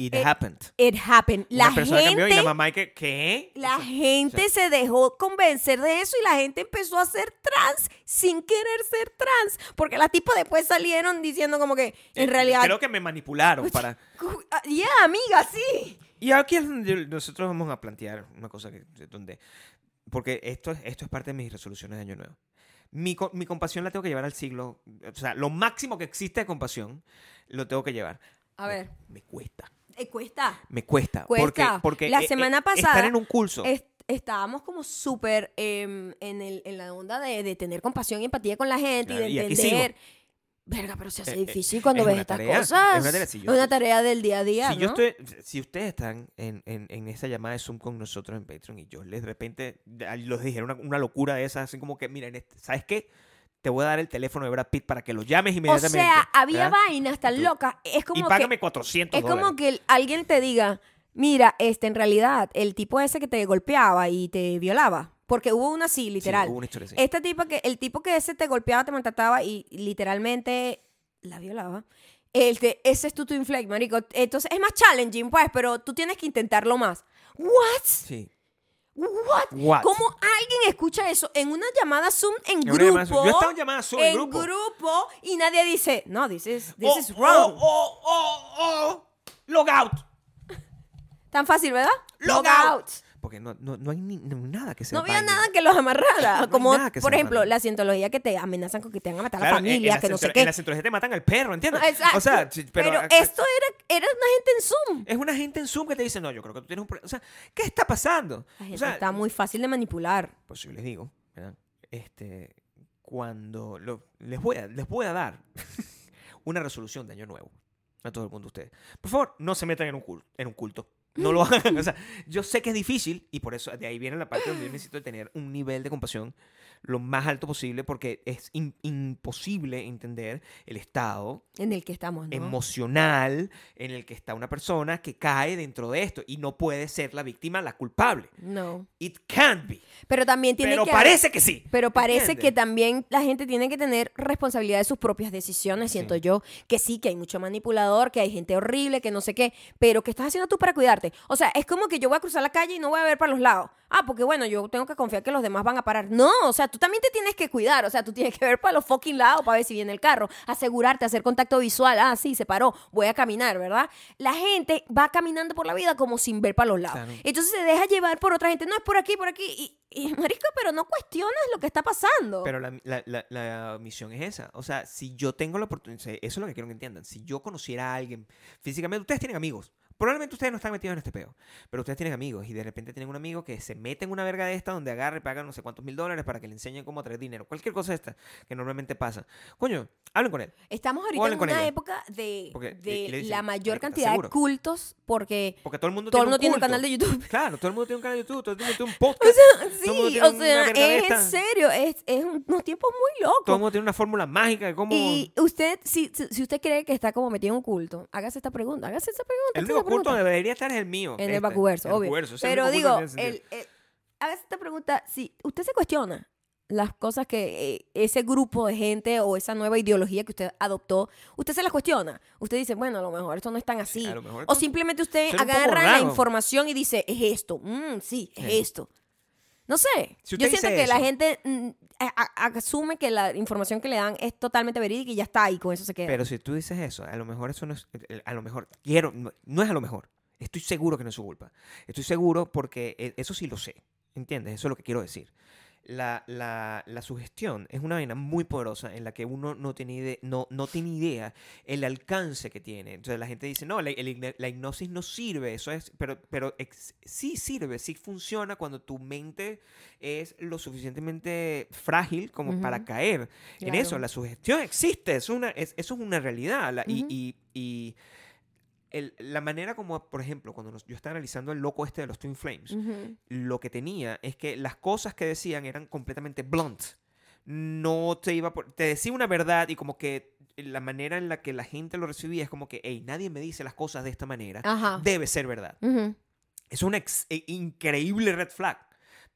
y, It Eh, happened. It happened. La Una persona cambió y la gente, mamá que, ¿qué? la O sea, gente se dejó convencer de eso y la gente empezó a ser trans sin querer ser trans. Porque las tipas después salieron diciendo como que en eh, realidad... Creo que me manipularon para... Ah, Ya, amiga, sí. Y aquí es donde nosotros vamos a plantear una cosa que, donde... Porque esto, es- esto es parte de mis resoluciones de Año Nuevo. Mi, mi compasión la tengo que llevar al siglo... O sea, lo máximo que existe de compasión lo tengo que llevar. A ver, Me cuesta. Eh, cuesta. Me cuesta. Cuesta. Porque, porque La eh, semana eh, pasada Estar en un curso. Es- estábamos como súper em, en, el- en la onda de, de tener compasión y empatía con la gente Claro, y de entender. Verga, pero se hace Eh, eh, difícil cuando es ves estas tarea, es cosas. una tarea. Si yo una tarea del día a día, si, yo estoy, si ustedes están en, en, en esa llamada de Zoom con nosotros en Patreon y yo les de repente los dije una, una locura de esas, así como que, miren, este- ¿sabes qué? Te voy a dar el teléfono de Brad Pitt para que lo llames O inmediatamente. sea, había ¿verdad? vainas tan locas. Es Y como que págame 400 Es como dólares. que el- alguien te diga, mira, este, en realidad, el tipo ese que te golpeaba y te violaba, porque hubo una así, Sí, literal. hubo una historia así. Este tipo que, el tipo que ese te golpeaba, te maltrataba y literalmente la violaba. Que, ese es tu twin flame, marico. Entonces es más challenging, pues, pero tú tienes que intentarlo más. What? Sí. What? What? ¿Cómo alguien escucha eso en una llamada Zoom en llamada grupo? Zoom. Yo estaba en llamada Zoom en grupo. grupo y nadie dice, no, this is, this Oh, is wrong. Oh, oh, oh, oh. Log out. Tan fácil, ¿verdad? Log out. Porque no, no, no hay ni, no nada que se No había nada que los amarrara. Como, que por ejemplo, la cientología que te amenazan con que te van a matar a la Claro, en- en familia, la que no sé qué. En la cientología te matan al perro, ¿entiendes? Exacto. O sea, pero pero, esto era, era una gente en Zoom. Es una gente en Zoom que te dice, no, yo creo que tú tienes un problema. O sea, ¿qué está pasando? La gente o sea, está muy fácil de manipular. pues yo les digo, ¿verdad? Este, cuando lo- les, voy a, les voy a dar una resolución de año nuevo a todo el mundo ustedes. Por favor, no se metan en un culto. En un culto. No lo hagan. O sea, yo sé que es difícil y por eso de ahí viene la parte donde yo necesito tener un nivel de compasión lo más alto posible porque es im- imposible entender el estado En el que estamos, ¿no? emocional en el que está una persona que cae dentro de esto y no puede ser la víctima la culpable. no. It can't be. Pero también tiene Pero que parece que sí. Pero parece ¿entiendes? que también la gente tiene que tener responsabilidad de sus propias decisiones, siento Sí. yo. Que sí, que hay mucho manipulador, que hay gente horrible, que no sé qué. Pero ¿qué estás haciendo tú para cuidarte? O sea, es como que yo voy a cruzar la calle y no voy a ver para los lados. Ah, porque bueno, yo tengo que confiar que los demás van a parar. No, o sea, tú también te tienes que cuidar. O sea, tú tienes que ver para los fucking lados para ver si viene el carro. Asegurarte, hacer contacto visual. Ah, sí, se paró. Voy a caminar, ¿verdad? La gente va caminando por la vida como sin ver para los lados. Claro. Entonces se deja llevar por otra gente. No, es por aquí, por aquí. Y, y marico, pero no cuestionas lo que está pasando. Pero la, la- la- la misión es esa. O sea, si yo tengo la oportunidad, eso es lo que quiero que entiendan. Si yo conociera a alguien físicamente, ustedes tienen amigos. Probablemente ustedes no están metidos en este peo, pero ustedes tienen amigos y de repente tienen un amigo que se mete en una verga de esta donde agarre y paga no sé cuántos mil dólares para que le enseñen cómo traer dinero. Cualquier cosa esta que normalmente pasa. Coño, hablen con él. Estamos ahorita en una época de, Porque- dicen, la mayor "Marico, ¿estás cantidad de seguro?" cultos porque Porque todo el mundo todo tiene mundo un tiene un canal de YouTube. Claro, todo el mundo tiene un canal de YouTube, todo el mundo tiene un podcast. todo el mundo Sí, tiene o sea, es en esta. serio, es, es unos tiempos muy Todo el locos. mundo tiene una fórmula mágica de cómo... Y usted, si, si, usted cree que está como metido en un culto, hágase esta pregunta, hágase esa pregunta. Culto pregunta. debería estar es el mío. En el este, vacuverso, el obvio. vacuverso, el Pero digo, el, el- hágase esta pregunta, si usted se cuestiona las cosas que eh, ese grupo de gente o esa nueva ideología que usted adoptó, usted se las cuestiona. Usted dice, bueno, a lo mejor esto no es tan así. a lo mejor O simplemente usted agarra la información y dice, es esto. Mm, sí, es Sí. esto. No sé. Si Yo siento que la gente mm, a- a- asume que la información que le dan es totalmente verídica y ya está, y con eso se queda. Pero si tú dices eso, a lo mejor eso no es, a lo mejor, quiero, no, no es a lo mejor. Estoy seguro que no es su culpa. Estoy seguro porque eh, eso sí lo sé. ¿Entiendes? Eso es lo que quiero decir. La, la, la sugestión es una vaina muy poderosa en la que uno no tiene, ide- no, no tiene idea el alcance que tiene. Entonces la gente dice, no, la, la hipnosis no sirve, eso es, pero, pero ex- sí sirve, sí funciona cuando tu mente es lo suficientemente frágil como para Ujú. caer en Claro. eso. La sugestión existe, es una, es- eso es una realidad. la- y- Ujú. y, y el- la manera como, por ejemplo, cuando nos- yo estaba analizando el loco este de los Twin Flames, lo que tenía es que las cosas que decían eran completamente blunt. No te iba por, te decía una verdad y como que la manera en la que la gente lo recibía es como que, hey, nadie me dice las cosas de esta manera. Ajá. Debe ser verdad. Ujú. Es una ex- e- increíble red flag.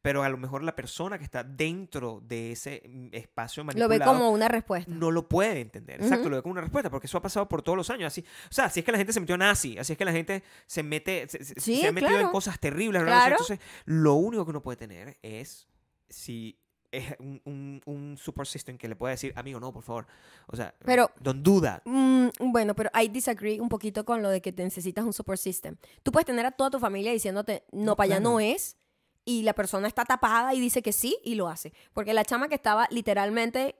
Pero a lo mejor la persona que está dentro de ese mm, espacio Lo manipulado ve como una respuesta. no lo puede entender. Exacto, Ujú. lo ve como una respuesta, porque eso ha pasado por todos los años. Así, o sea, así es que la gente se metió nazi, así es que la gente se mete, se, Sí, se ha metido en claro. cosas terribles. Claro. Entonces, lo único que uno puede tener es si es un, un, un super system que le pueda decir, amigo, no, por favor. O sea, Pero- don't do that. Mm, bueno, pero I disagree un poquito con lo de que te necesitas un support system. Tú puedes tener a toda tu familia diciéndote, no, No, para allá no es, y la persona está tapada y dice que sí, y lo hace. Porque la chama que estaba literalmente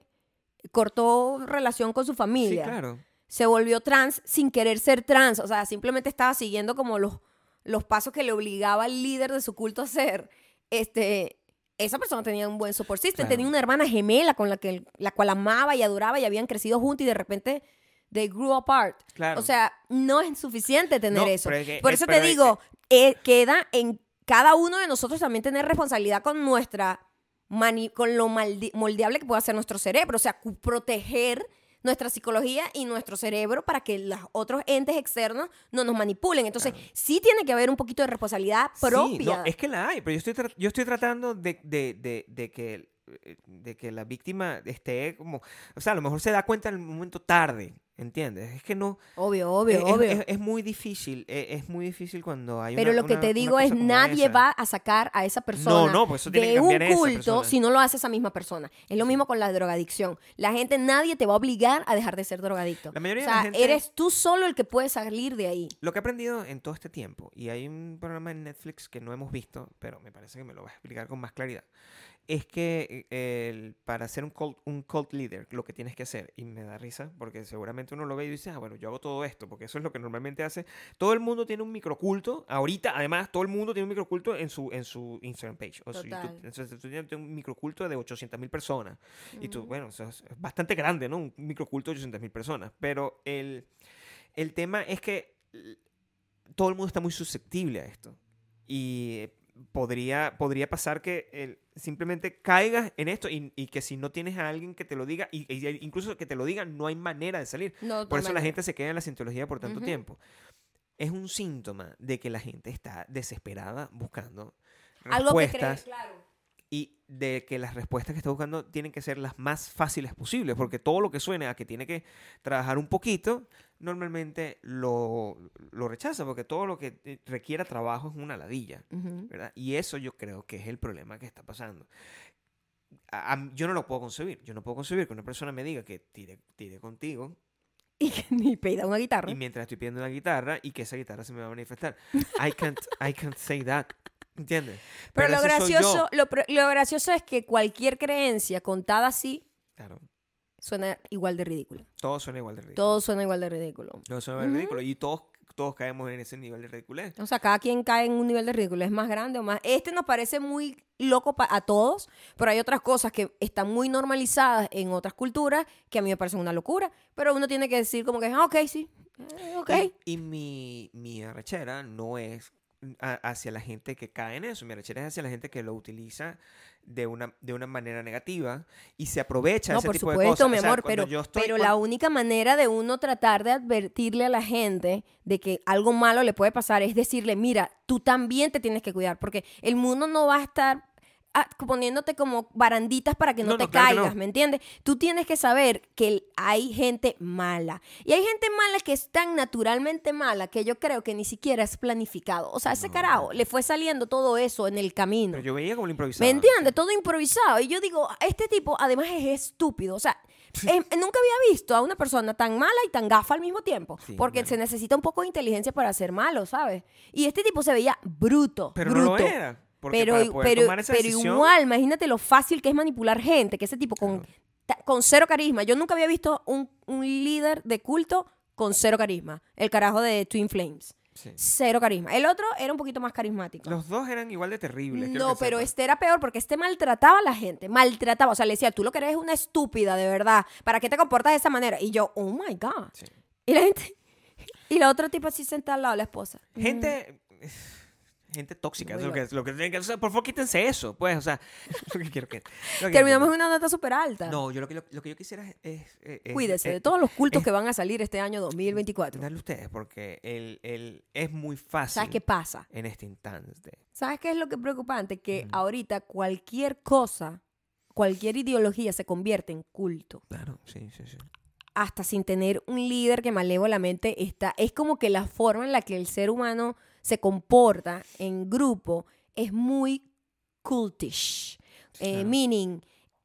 cortó relación con su Sí, familia, claro. se volvió trans sin querer ser trans, o sea, simplemente estaba siguiendo como los, los pasos que le obligaba el líder de su culto a hacer. Este, esa persona tenía un buen support system, Claro. tenía una hermana gemela con la, que, la cual amaba y adoraba y habían crecido juntos y de repente they grew apart. Claro. O sea, no es suficiente tener No, eso. pero es que- Por es- eso te es digo, eh, queda en cada uno de nosotros también tener responsabilidad con nuestra mani- con lo moldeable que pueda ser nuestro cerebro, o sea, proteger nuestra psicología y nuestro cerebro para que los otros entes externos no nos manipulen. Entonces, sí tiene que haber un poquito de responsabilidad Sí, propia. no, es que la hay, pero yo estoy, tra- yo estoy tratando de, de, de, de que, de que la víctima esté como... O sea, a lo mejor se da cuenta en el momento tarde, ¿entiendes? Es que no... Obvio, obvio, es, es- obvio. Es, es muy difícil, eh, es, muy difícil cuando hay Pero una- lo que una- te digo es, nadie esa. va a sacar a esa persona no, pues eso tiene que de un cambiar esa culto si no lo hace esa misma persona. Es lo mismo con la drogadicción. La gente, nadie te va a obligar a dejar de ser drogadicto. La mayoría o de la sea, gente- eres tú solo el que puede salir de ahí. Lo que he aprendido en todo este tiempo, y hay un programa en Netflix que no hemos visto, pero me parece que me lo vas a explicar con más claridad, es que eh, el- para ser un cult, un cult leader, lo que tienes que hacer, y me da risa, porque seguramente uno lo ve y dice, ah, bueno, yo hago todo esto, porque eso es lo que normalmente hace. Todo el mundo tiene un microculto, ahorita, además, todo el mundo tiene un microculto en su, en su Instagram page o su Total. YouTube. Entonces, tú tienes un microculto de 800 mil personas. Y tú, bueno, eso es bastante grande, ¿no? Un microculto de 800 mil personas. Pero el, el tema es que todo el mundo está muy susceptible a esto. Y podría, podría pasar que el- simplemente caigas en esto y, y que si no tienes a alguien que te lo diga, y, y incluso que te lo diga, no hay manera de salir. No, Por eso la gente se queda en la cientología por tanto tiempo. Es un síntoma de que la gente está desesperada buscando Algo que cree, respuestas claro. y de que las respuestas que está buscando tienen que ser las más fáciles posibles, porque todo lo que suene a que tiene que trabajar un poquito, normalmente lo, lo rechaza, porque todo lo que eh, requiera trabajo es una ladilla. ¿verdad? Y eso yo creo que es el problema que está pasando. A- a- yo no lo puedo concebir, yo no puedo concebir que una persona me diga que tire, tire contigo Y que ni pida una guitarra. y mientras estoy pidiendo una guitarra y que esa guitarra se me va a manifestar. I can't, I can't say that. ¿Entiendes? Pero, lo soy yo. gracioso, lo, lo gracioso es que cualquier creencia contada así Claro, suena igual de ridícula. todo suena igual de ridículo. Todo suena igual de ridículo. Todo suena igual de ridículo. Y todos, todos caemos en ese nivel de ridiculez. O sea, cada quien cae en un nivel de ridículo. Es más grande o más. Este nos parece muy loco a todos, pero hay otras cosas que están muy normalizadas en otras culturas que a mí me parecen una locura. Pero uno tiene que decir, como que, ah, ok, sí. eh, ok. Y, y mi, mi arrechera no es a- hacia la gente que cae en eso. Mi arrechera es hacia la gente que lo utiliza de una, de una manera negativa y se aprovecha de No, ese por tipo de supuesto, cosas. mi O sea, pero, yo estoy- pero cuando- la única manera de uno tratar de advertirle a la gente de que algo malo le puede pasar es decirle, mira, tú también te tienes que cuidar, porque el mundo no va a estar poniéndote como baranditas para que no, No, te no, claro que caigas, no. ¿me entiendes? Tú tienes que saber que hay gente mala. Y hay gente mala que es tan naturalmente mala que yo creo que ni siquiera es planificado. O sea, ese carajo le fue saliendo todo eso en el camino. Pero yo veía como lo improvisaba. ¿Me entiendes? Todo improvisado. Y yo digo, este tipo además es estúpido. O sea, em, nunca había visto a una persona tan mala y tan gafa al mismo tiempo. Sí, porque bueno. se necesita un poco de inteligencia para ser malo, ¿sabes? Y este tipo se veía bruto. Pero bruto. no lo era. Porque Pero, para poder pero, tomar esa pero decisión, igual, imagínate lo fácil que es manipular gente, que ese tipo con, Claro. con cero carisma. Yo nunca había visto un, un líder de culto con cero carisma. El carajo de Twin Flames. sí. Cero carisma. El otro era un poquito más carismático. Los dos eran igual de terribles. No, pero este era peor porque este maltrataba a la gente, maltrataba, o sea, le decía, tú lo que eres es una estúpida, de verdad, ¿para qué te comportas de esa manera? Y yo, oh my God. Sí. Y la gente, y la otra tipo así sentada al lado de la esposa. Gente. Gente tóxica. Eso es lo que, lo que tienen que. Por favor, quítense eso, pues. O sea, es lo que quiero que. lo que- Terminamos en una nota súper alta. No, yo lo que, lo, lo que yo quisiera es. es- es- es- Cuídese de es- todos los cultos es- que van a salir este año 2024. Darle a ustedes, porque el, el, es muy fácil ¿Sabes qué pasa? en este instante. ¿Sabes qué es lo que es preocupante? Que ahorita cualquier cosa, cualquier ideología se convierte en culto. Claro, sí, sí, sí. Hasta sin tener un líder que malévolamente está. Es como que la forma en la que el ser humano se comporta en grupo es muy cultish. Eh, Claro. meaning,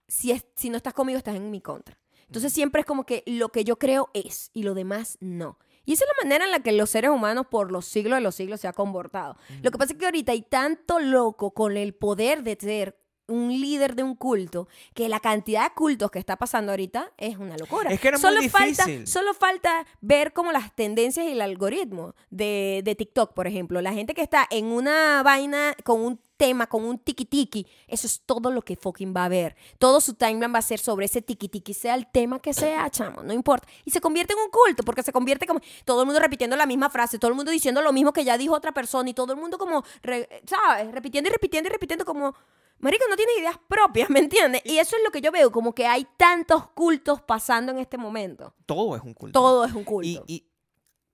si, es, si no estás conmigo, estás en mi contra. Entonces siempre es como que lo que yo creo es y lo demás no. Y esa es la manera en la que los seres humanos por los siglos de los siglos se ha comportado. Lo que pasa es que ahorita hay tanto loco con el poder de ser un líder de un culto que la cantidad de cultos que está pasando ahorita es una locura. Es que muy solo falta, difícil. solo falta ver como las tendencias y el algoritmo de, de TikTok, por ejemplo. La gente que está en una vaina con un tema, con un tiki tiki, eso es todo lo que fucking va a ver. Todo su timeline va a ser sobre ese tiki tiki, sea el tema que sea, chamo, no importa. Y se convierte en un culto, porque se convierte como todo el mundo repitiendo la misma frase, todo el mundo diciendo lo mismo que ya dijo otra persona y todo el mundo como, re- ¿sabes? Repitiendo y repitiendo y repitiendo como... Marico, no tiene ideas propias, ¿me entiendes? Y eso es lo que yo veo, como que hay tantos cultos pasando en este momento. Todo es un culto. Todo es un culto. Y, y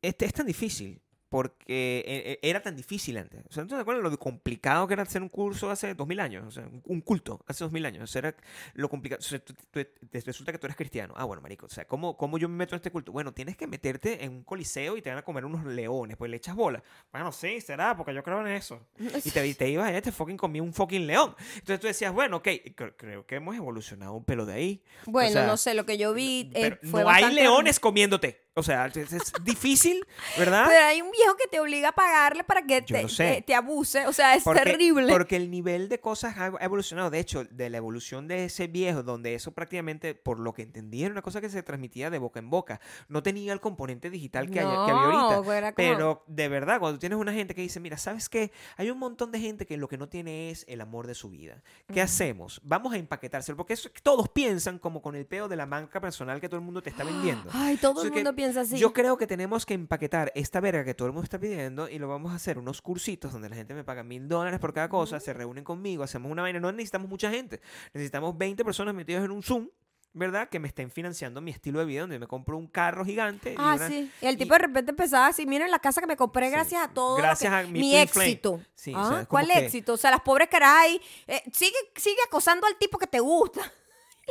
este es tan difícil porque eh, eh, era tan difícil antes. O sea, ¿no te acuerdas lo complicado que era hacer un curso hace dos mil años? O sea, un- culto hace dos mil años. O sea, era lo complicado. O sea, tú- tú- te resulta que tú eres cristiano. Ah, bueno, marico. O sea, ¿cómo, ¿cómo yo me meto en este culto? Bueno, tienes que meterte en un coliseo y te van a comer unos leones. Pues le echas bola. Bueno, sí, será, porque yo creo en eso. Y te, te ibas allá y te fucking comí un fucking león. Entonces tú decías, bueno, ok, cre- creo que hemos evolucionado un pelo de ahí. Bueno, O sea, no sé, lo que yo vi eh, Pero fue no hay leones comiéndote. O sea, es, es difícil, ¿verdad? Pero hay un viejo que te obliga a pagarle para que te, te- te abuse. O sea, es Porque- terrible. Porque el nivel de cosas ha evolucionado. De hecho, de la evolución de ese viejo, donde eso prácticamente, por lo que entendí, era una cosa que se transmitía de boca en boca. No tenía el componente digital que, hay- que había No, ahorita. era como- Pero de verdad, cuando tienes una gente que dice, mira, ¿sabes qué? Hay un montón de gente que lo que no tiene es el amor de su vida. ¿Qué hacemos? Vamos a empaquetárselo. Porque eso, todos piensan como con el peo de la marca personal que todo el mundo te está vendiendo. Ay, todo el que mundo piensa así. Yo creo que tenemos que empaquetar esta verga que todo el mundo está pidiendo y lo vamos a hacer unos cursitos donde la gente me paga mil dólares por cada cosa, se reúnen conmigo, hacemos una vaina. No necesitamos mucha gente, necesitamos 20 personas metidas en un Zoom, ¿verdad? Que me estén financiando mi estilo de vida, donde me compro un carro gigante. y Ah, una- sí. Y el y- tipo de repente empezaba así, miren la casa que me compré Sí, gracias a todo. gracias que- a mi mi twin flame". éxito. Sí, o Ah, sea, es como ¿Cuál que- éxito? O sea, las pobres caras ahí. eh, sigue, sigue acosando al tipo que te gusta.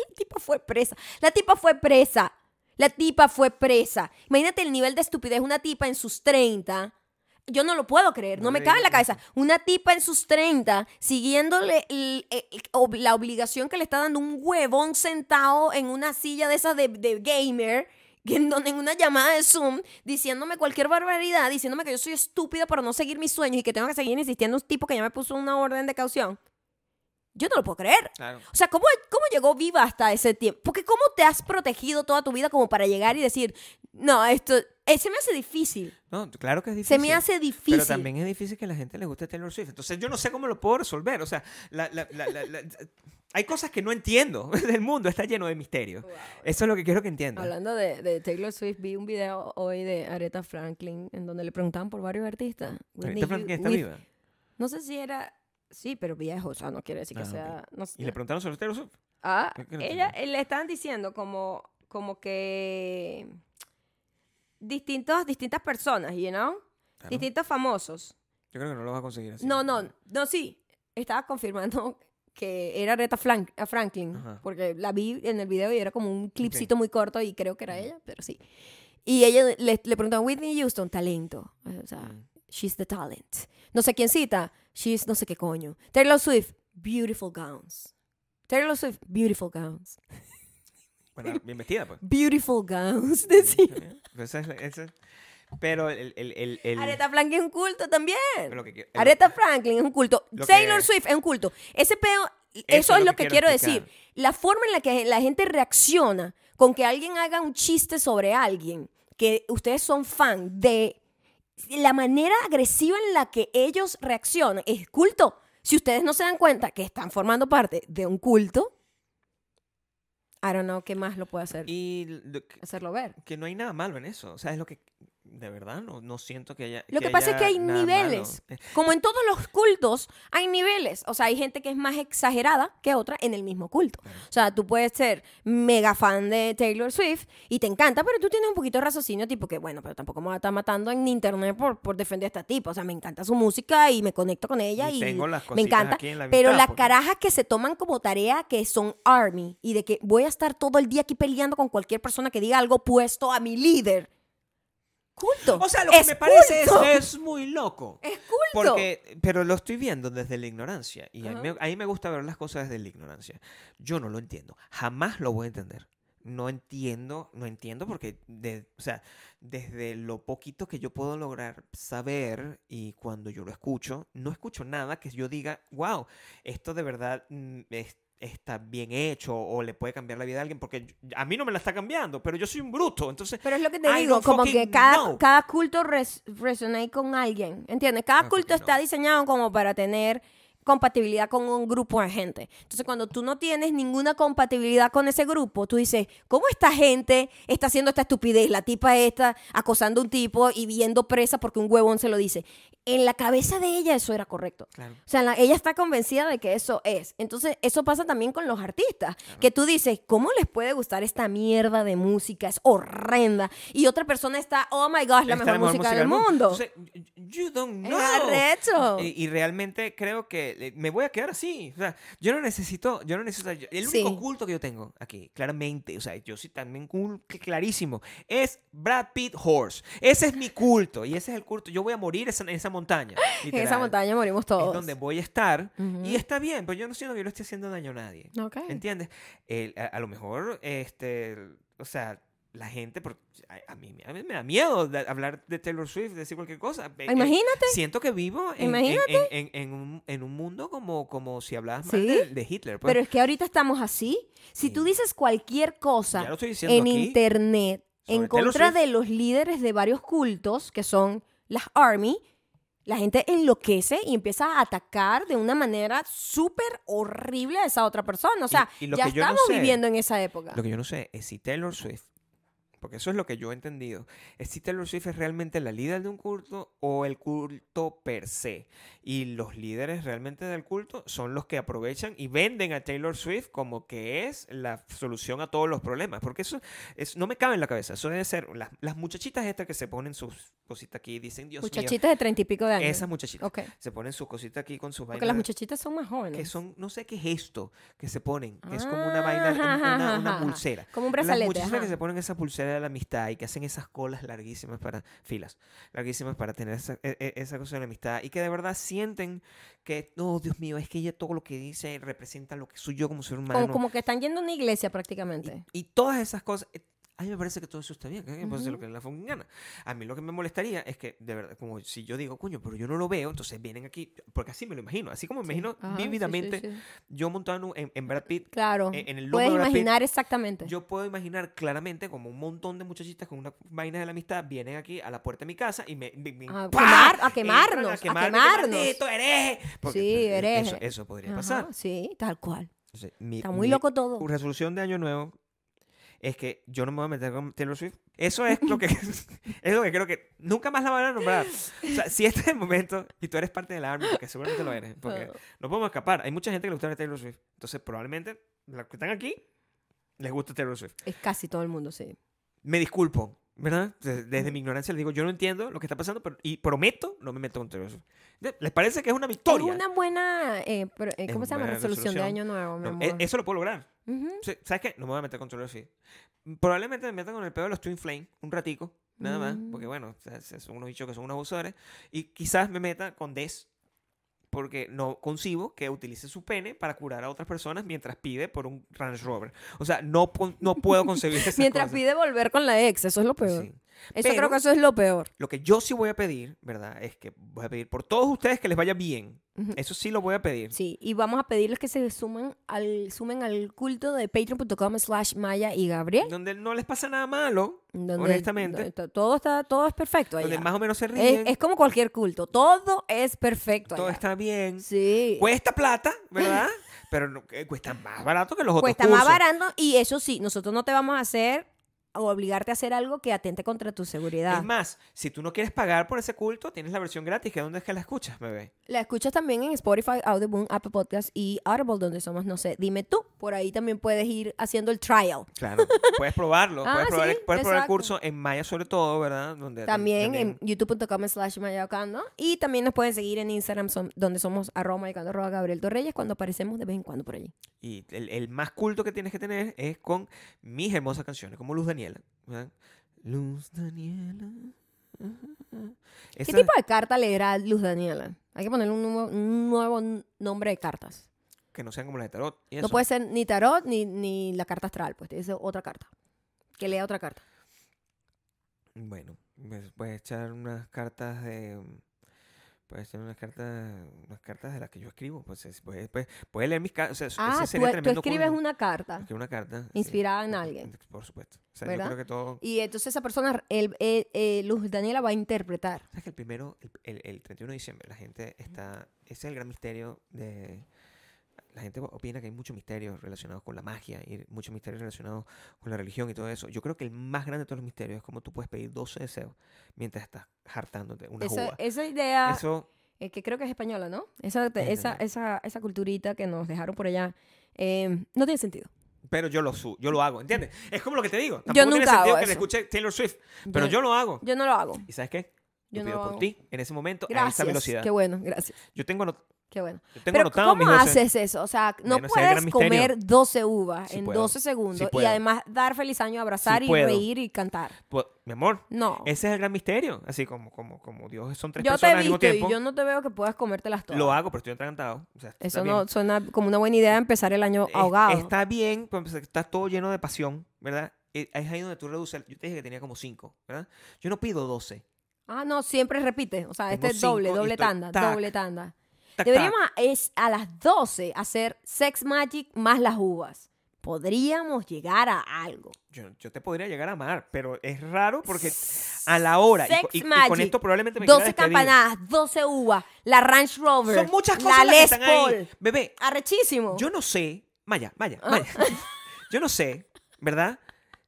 El tipo fue presa. La tipa fue presa. La tipa fue presa. Imagínate el nivel de estupidez. Una tipa en sus 30. Yo no lo puedo creer, no me cabe en la cabeza. Una tipa en sus 30 siguiéndole el- el- ob- la obligación que le está dando un huevón sentado en una silla de esas de, de gamer, que en, donde, en una llamada de Zoom, diciéndome cualquier barbaridad, diciéndome que yo soy estúpida por no seguir mis sueños y que tengo que seguir insistiendo en un tipo que ya me puso una orden de caución. Yo no lo puedo creer. Claro. O sea, ¿cómo, ¿cómo llegó viva hasta ese tiempo? Porque ¿cómo te has protegido toda tu vida como para llegar y decir, no, esto, eh, se me hace difícil. No, claro que es difícil. Se me hace difícil. Pero también es difícil que a la gente le guste Taylor Swift. Entonces yo no sé cómo lo puedo resolver. O sea, la- la- la- la- la- hay cosas que no entiendo. El mundo está lleno de misterios. Eso es lo que quiero que entiendan. Hablando de, de Taylor Swift, vi un video hoy de Aretha Franklin en donde le preguntaban por varios artistas. ¿Esta Franklin está viva? No sé si era... Sí, pero viejo, o sea, no quiere decir que Ah, sea... no. Y le preguntaron sobre Taylor Swift. Ah, ¿Qué- qué no ella, eh, le estaban diciendo como, como que distintos, distintas personas, you know? Claro. Distintos famosos. Yo creo que no lo vas a conseguir así. No, no, no, sí. Estaba confirmando que era Aretha Flan- a Franklin, Ajá. porque la vi en el video y era como un clipcito muy corto y creo que era ella, pero sí. Y ella le, le preguntaban, Whitney Houston, talento. O sea, Mm. she's the talent. No sé quién cita, she's no sé qué coño. Taylor Swift, beautiful gowns. Taylor Swift, beautiful gowns. Bueno, bien vestida, pues. Beautiful gowns, decía. Esa es la- esa es- Pero el... el, el, el- Aretha Franklin es un culto también. lo que quiero- Aretha Franklin es un culto. Lo Taylor Swift es un culto. Ese peo, eso, es lo que, quiero, explicar. decir. La forma en la que la gente reacciona con que alguien haga un chiste sobre alguien que ustedes son fan de la manera agresiva en la que ellos reaccionan es culto. Si ustedes no se dan cuenta que están formando parte de un culto, I don't know qué más lo puede hacer. Y lo que- hacerlo ver. que no hay nada malo en eso. O sea, es lo que de verdad no, no siento que haya. Lo que pasa es que hay niveles. malo. Eh, Como en todos los cultos, hay niveles. O sea, hay gente que es más exagerada que otra en el mismo culto. O sea, tú puedes ser mega fan de Taylor Swift y te encanta, pero tú tienes un poquito de raciocinio, tipo que, bueno, pero tampoco me va a estar matando en internet por, por defender a esta tipa. O sea, me encanta su música y me conecto con ella Y y, tengo las me encanta. aquí en la pero las porque- carajas que se toman como tarea que son army y de que voy a estar todo el día aquí peleando con cualquier persona que diga algo puesto a mi líder. Culto. O sea, lo que Es me parece es, es muy loco. Es culto. Porque, pero lo estoy viendo desde la ignorancia. Y a mí, a mí me gusta ver las cosas desde la ignorancia. Yo no lo entiendo. Jamás lo voy a entender. No entiendo, no entiendo porque, de, o sea, desde lo poquito que yo puedo lograr saber y cuando yo lo escucho, no escucho nada que yo diga, wow, esto de verdad mm, es- está bien hecho o le puede cambiar la vida a alguien porque a mí no me la está cambiando, pero yo soy un bruto. Entonces, Pero es lo que te I digo, como que cada, know. cada culto res, resonate con alguien, ¿entiendes? Cada culto está diseñado como para tener compatibilidad con un grupo de gente. Entonces, cuando tú no tienes ninguna compatibilidad con ese grupo, tú dices, ¿cómo esta gente está haciendo esta estupidez? La tipa está acosando a un tipo y viendo presa porque un huevón se lo dice. En la cabeza de ella eso era correcto. claro. O sea, la- ella está convencida de que eso es. Entonces, eso pasa también con los artistas. Que tú dices, ¿cómo les puede gustar esta mierda de música? Es horrenda. Y otra persona está, oh my gosh, la Esta es mejor, música, del mundo. Entonces, you don't know. arrecho. Y, y realmente creo que eh, me voy a quedar así. O sea, yo no necesito, yo no necesito, el único Sí. culto que yo tengo aquí, claramente, o sea, yo sí también clarísimo, es Brad Pitt Horse. Ese es mi culto y ese es el culto. Yo voy a morir en esa montaña. en esa montaña morimos Es todos. donde voy a estar y está bien, pero yo no siento que yo le esté haciendo daño a nadie. ¿Entiendes? A, a lo mejor, este, o sea, la gente, por- a, a mí, a mí me da miedo de hablar de Taylor Swift, decir cualquier cosa. Eh, eh, Imagínate. Siento que vivo en, Imagínate. en- un, en un mundo como, como si hablas Sí. de, de Hitler. pues. Pero es que ahorita estamos así. Si Sí. tú dices cualquier cosa en aquí internet en contra Swift. de los líderes de varios cultos, que son las Army, la gente enloquece y empieza a atacar de una manera súper horrible a esa otra persona. O sea, y ya no estamos sé- viviendo en esa época. Lo que yo no sé es si Taylor Swift, porque eso es lo que yo he entendido, es si Taylor Swift es realmente la líder de un culto o el culto per se. Y los líderes realmente del culto son los que aprovechan y venden a Taylor Swift como que es la solución a todos los problemas. Porque eso es, no me cabe en la cabeza. Eso debe ser las, las muchachitas estas que se ponen sus cositas aquí y dicen, Dios mío, Muchachitas de treinta y pico de años. esas muchachitas se ponen sus cositas aquí con sus Porque vainas las muchachitas son más jóvenes. que son, no sé qué es esto que se ponen, que es como una vaina, Ajá, un- una, una ajá. pulsera. Como un Las brazalete. muchachas ajá. que se ponen esa pulsera de la amistad y que hacen esas colas larguísimas para, filas, larguísimas para tener esa, e- e- esa cosa de la amistad y que de verdad sienten que, no, Dios mío, es que ella todo lo que dice representa lo que soy yo como ser humano. Como, como que están yendo a una iglesia prácticamente. Y, y todas esas cosas. A mí me parece que todo eso está bien, que puede hacer lo que le da fucking gana. A mí lo que me molestaría es que, de verdad, como si yo digo, coño, pero yo no lo veo, entonces vienen aquí, porque así me lo imagino, así como me imagino sí, vívidamente sí. yo montado en en, Brad Pitt, Claro. en- en el Puedes de Brad Pitt, imaginar exactamente. yo puedo imaginar claramente como un montón de muchachitas con una vaina de la amistad vienen aquí a la puerta de mi casa y me, me- me- A quemar- a quemarnos, a quemarme, que quemarnos. maldito hereje. Porque, Sí, hereje. Eso, eso podría Ajá, pasar. Sí, tal cual. Entonces, mi- Está muy mi- loco todo. resolución de año nuevo es que yo no me voy a meter con Taylor Swift. Eso es lo que es lo que creo que nunca más la van a nombrar. O sea, si este es el momento y tú eres parte de la ARMY, porque seguramente lo eres, porque no podemos escapar. Hay mucha gente que le gusta Taylor Swift. Entonces, probablemente los que están aquí les gusta Taylor Swift. Es casi todo el mundo, sí. Me disculpo, ¿verdad? Desde, mi ignorancia les digo, yo no entiendo lo que está pasando, pero, y prometo no me meto con Taylor Swift. ¿Les parece que es una victoria? Es una buena, eh, pero, eh, Es ¿cómo se llama? buena Resolución de resolución. año nuevo, mi No, amor. e- eso lo puedo lograr. Ujú. Sí, ¿Sabes qué? No me voy a meter con Taylor Swift. Probablemente me meta con el pedo de los Twin Flame un ratico, nada más, Mm. porque bueno, son unos bichos que son unos abusadores. Y quizás me meta con Des, porque no concibo que utilice su pene para curar a otras personas mientras pide por un Range Rover. O sea, no, no puedo concebir esas Mientras cosas. pide volver con la ex, eso es lo peor. Sí. Eso Pero- creo que eso es lo peor. Lo que yo sí voy a pedir, ¿verdad? Es que voy a pedir por todos ustedes que les vaya bien. Eso sí lo voy a pedir. Sí, y vamos a pedirles que se sumen al, sumen al culto de patreon.com slash Maya y Gabriel. Donde no les pasa nada malo, Donde, honestamente. donde to- todo, está, todo es perfecto donde allá. más o menos se ríen, Es, es como cualquier culto. Todo es perfecto todo allá. está bien. Sí. Cuesta plata, ¿verdad? Pero no- eh, cuesta más barato que los otros Cuesta más barato y eso sí, nosotros no te vamos a hacer obligarte a hacer algo que atente contra tu seguridad. Es más, si tú no quieres pagar por ese culto, tienes la versión gratis, que dónde es que la escuchas, bebé. La escuchas también en Spotify, Audible, Apple Podcast y Audible, donde somos, no sé, dime tú. Por ahí también puedes ir haciendo el trial. Claro, puedes probarlo, Ah, puedes probar, sí, puedes probar el curso en Maya sobre todo, ¿verdad? Donde, También, también- en youtube.com slash mayocando. Y también nos pueden seguir en Instagram, son- donde somos arroba mayocando, arroba Gabriel Torreyes, cuando aparecemos de vez en cuando por allí. Y el, el más culto que tienes que tener es con mis hermosas canciones, como Luz Daniela. ¿verdad? Luz Daniela. ¿Qué tipo de carta leerá Luz Daniela? Hay que ponerle un nuevo, un nuevo n- nombre de cartas. Que no sean como las de tarot. y No puede ser ni tarot ni, ni la carta astral, pues ser otra carta. Que lea otra carta. Bueno, puedes echar unas cartas de... Puedes echar unas cartas, unas cartas de las que yo escribo. Pues, es- puedes, puedes- puedes leer mis cartas. O sea, Ah, tú, tú escribes una carta Escribo una carta. sí. inspirada en alguien. Por supuesto. O sea, yo creo que todo... Y entonces esa persona, el, el- eh, Luz Daniela va a interpretar. ¿Sabes que el primero, el, el- el 31 de diciembre, la gente está. Ese es el gran misterio de. La gente opina que hay muchos misterios relacionados con la magia y muchos misterios relacionados con la religión y todo eso. Yo creo que el más grande de todos los misterios es cómo tú puedes pedir 12 deseos mientras estás hartándote una Esa, uva. esa idea, Eso, eh, que creo que es española, ¿no? Esa, Es esa, esa, esa culturita que nos dejaron por allá, eh, no tiene sentido. pero yo lo su, yo lo hago, ¿entiendes? Es como lo que te digo. Tampoco Yo tiene nunca sentido hago que le escuche Taylor Swift, pero yo lo hago. Yo no lo hago. ¿Y sabes qué? Yo Yo no pido lo por hago. ti en ese momento a esa velocidad. Qué bueno, gracias. Yo tengo, Qué bueno. Pero anotado ¿cómo 12. haces eso? O sea, no Bueno, puedes comer 12 uvas Sí en puedo. 12 segundos Sí y además dar feliz año, abrazar Sí y puedo. reír y cantar. Pues, mi amor, No. ese es el gran misterio. Así como, como, como Dios son tres Yo te personas he al mismo visto y tiempo. yo no te veo que puedas comértelas todas. Lo hago, pero estoy atragantado. O sea, está Eso bien. no suena como una buena idea empezar el año ahogado. Está bien, pues, está todo lleno de pasión, ¿verdad? Eh, Es ahí donde tú reduces. Yo te dije que tenía como cinco, ¿verdad? Yo no pido 12. Ah, no, siempre repite. O sea, Tengo este es doble, doble estoy tanda, tac, doble tanda. Tac, Deberíamos tac. es a las 12 hacer Sex Magic más las uvas. Podríamos llegar a algo. Yo, yo te podría llegar a amar, pero es raro porque a la hora. y Sex co- y, y con Magic, esto probablemente me quiera 12 despedir. campanadas, 12 uvas, la Range Rover, Son muchas cosas la las que Les están ahí. Paul. Bebé, Arrechísimo. yo no sé. Vaya, vaya, Ah. vaya. yo no sé, ¿verdad?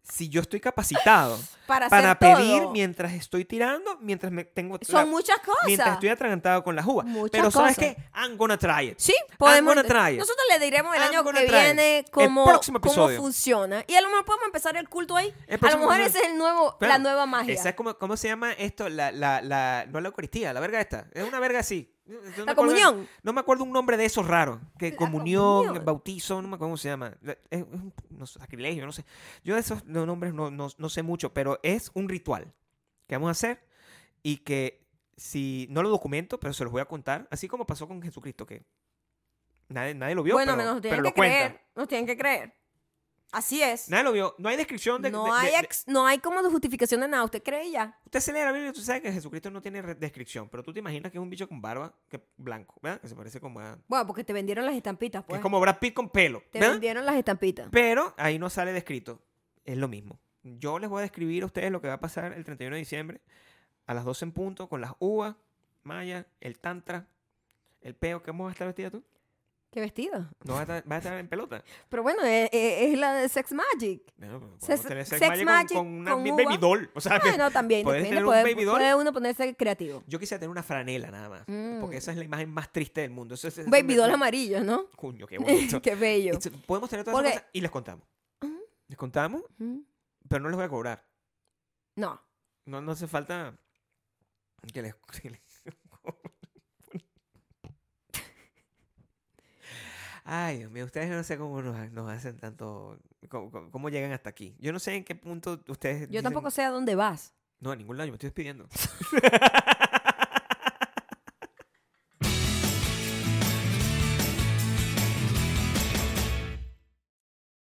Si yo estoy capacitado para para hacer pedir todo. mientras estoy tirando, mientras me tengo. Son la- muchas cosas. mientras estoy atragantado con las uvas. Muchas Pero ¿sabes qué? I'm gonna try it. Sí, podemos. gonna try it. Nosotros le diremos el I'm año que viene cómo, cómo funciona. Y a lo mejor podemos empezar el culto ahí. El A lo mejor ese es el nuevo, Claro. la nueva magia. Esa es como, ¿Cómo se llama esto? La, la, la, no la Eucaristía, la verga esta. Es una verga así. No La acuerdo- comunión. No me acuerdo un nombre de esos raros. Que La comunión, comunión. bautizo, no me acuerdo cómo se llama. La- Es, un no sacrilegio, no sé. Yo de esos no- nombres no, no, no sé mucho, pero es un ritual que vamos a hacer y que si no lo documento, pero se los voy a contar, así como pasó con Jesucristo, que nadie, nadie lo vio, bueno, pero, nos pero tienen lo que creer. Nos tienen que creer. Así es. Nadie lo vio. No hay descripción de... no, de- hay de- de- ex- no hay como de justificación de nada. Usted cree ya. Usted se lee la Biblia y tú sabes que Jesucristo no tiene descripción, pero tú te imaginas que es un bicho con barba, que blanco, ¿verdad? Que se parece como a... Bueno, porque te vendieron las estampitas, pues. es como Brad Pitt con pelo, Te ¿verdad? vendieron las estampitas. Pero ahí no sale descrito. Es lo mismo. Yo les voy a describir a ustedes lo que va a pasar el 31 de diciembre a las 12 en punto con las uvas, Maya, el tantra, el peo. ¿Cómo vas a estar vestida tú? Qué vestido. ¿No vas a estar, vas a estar en pelota? Pero bueno, es, es- es la de Sex Magic. Bueno, Sex- tener sex sex magic magic con, con una con baby doll. O sea, Bueno, también ¿Puedes depende. tener un Puede, baby doll? puede uno ponerse creativo. yo quisiera tener una franela nada más. Porque Mm. esa es la imagen más triste del mundo. Eso es- eso Baby doll amarillo, ¿no? Coño, qué bonito. Qué bello. Entonces, Podemos tener todas Porque- esas cosas y les contamos. Les contamos. Pero no les voy a cobrar. No. No, no hace falta que les... que les- Ay, Dios mío, ustedes no sé cómo nos, nos hacen tanto... Cómo, cómo- llegan hasta aquí. Yo no sé en qué punto ustedes... Yo dicen, tampoco sé a dónde vas. No, a ningún lado, yo me estoy despidiendo.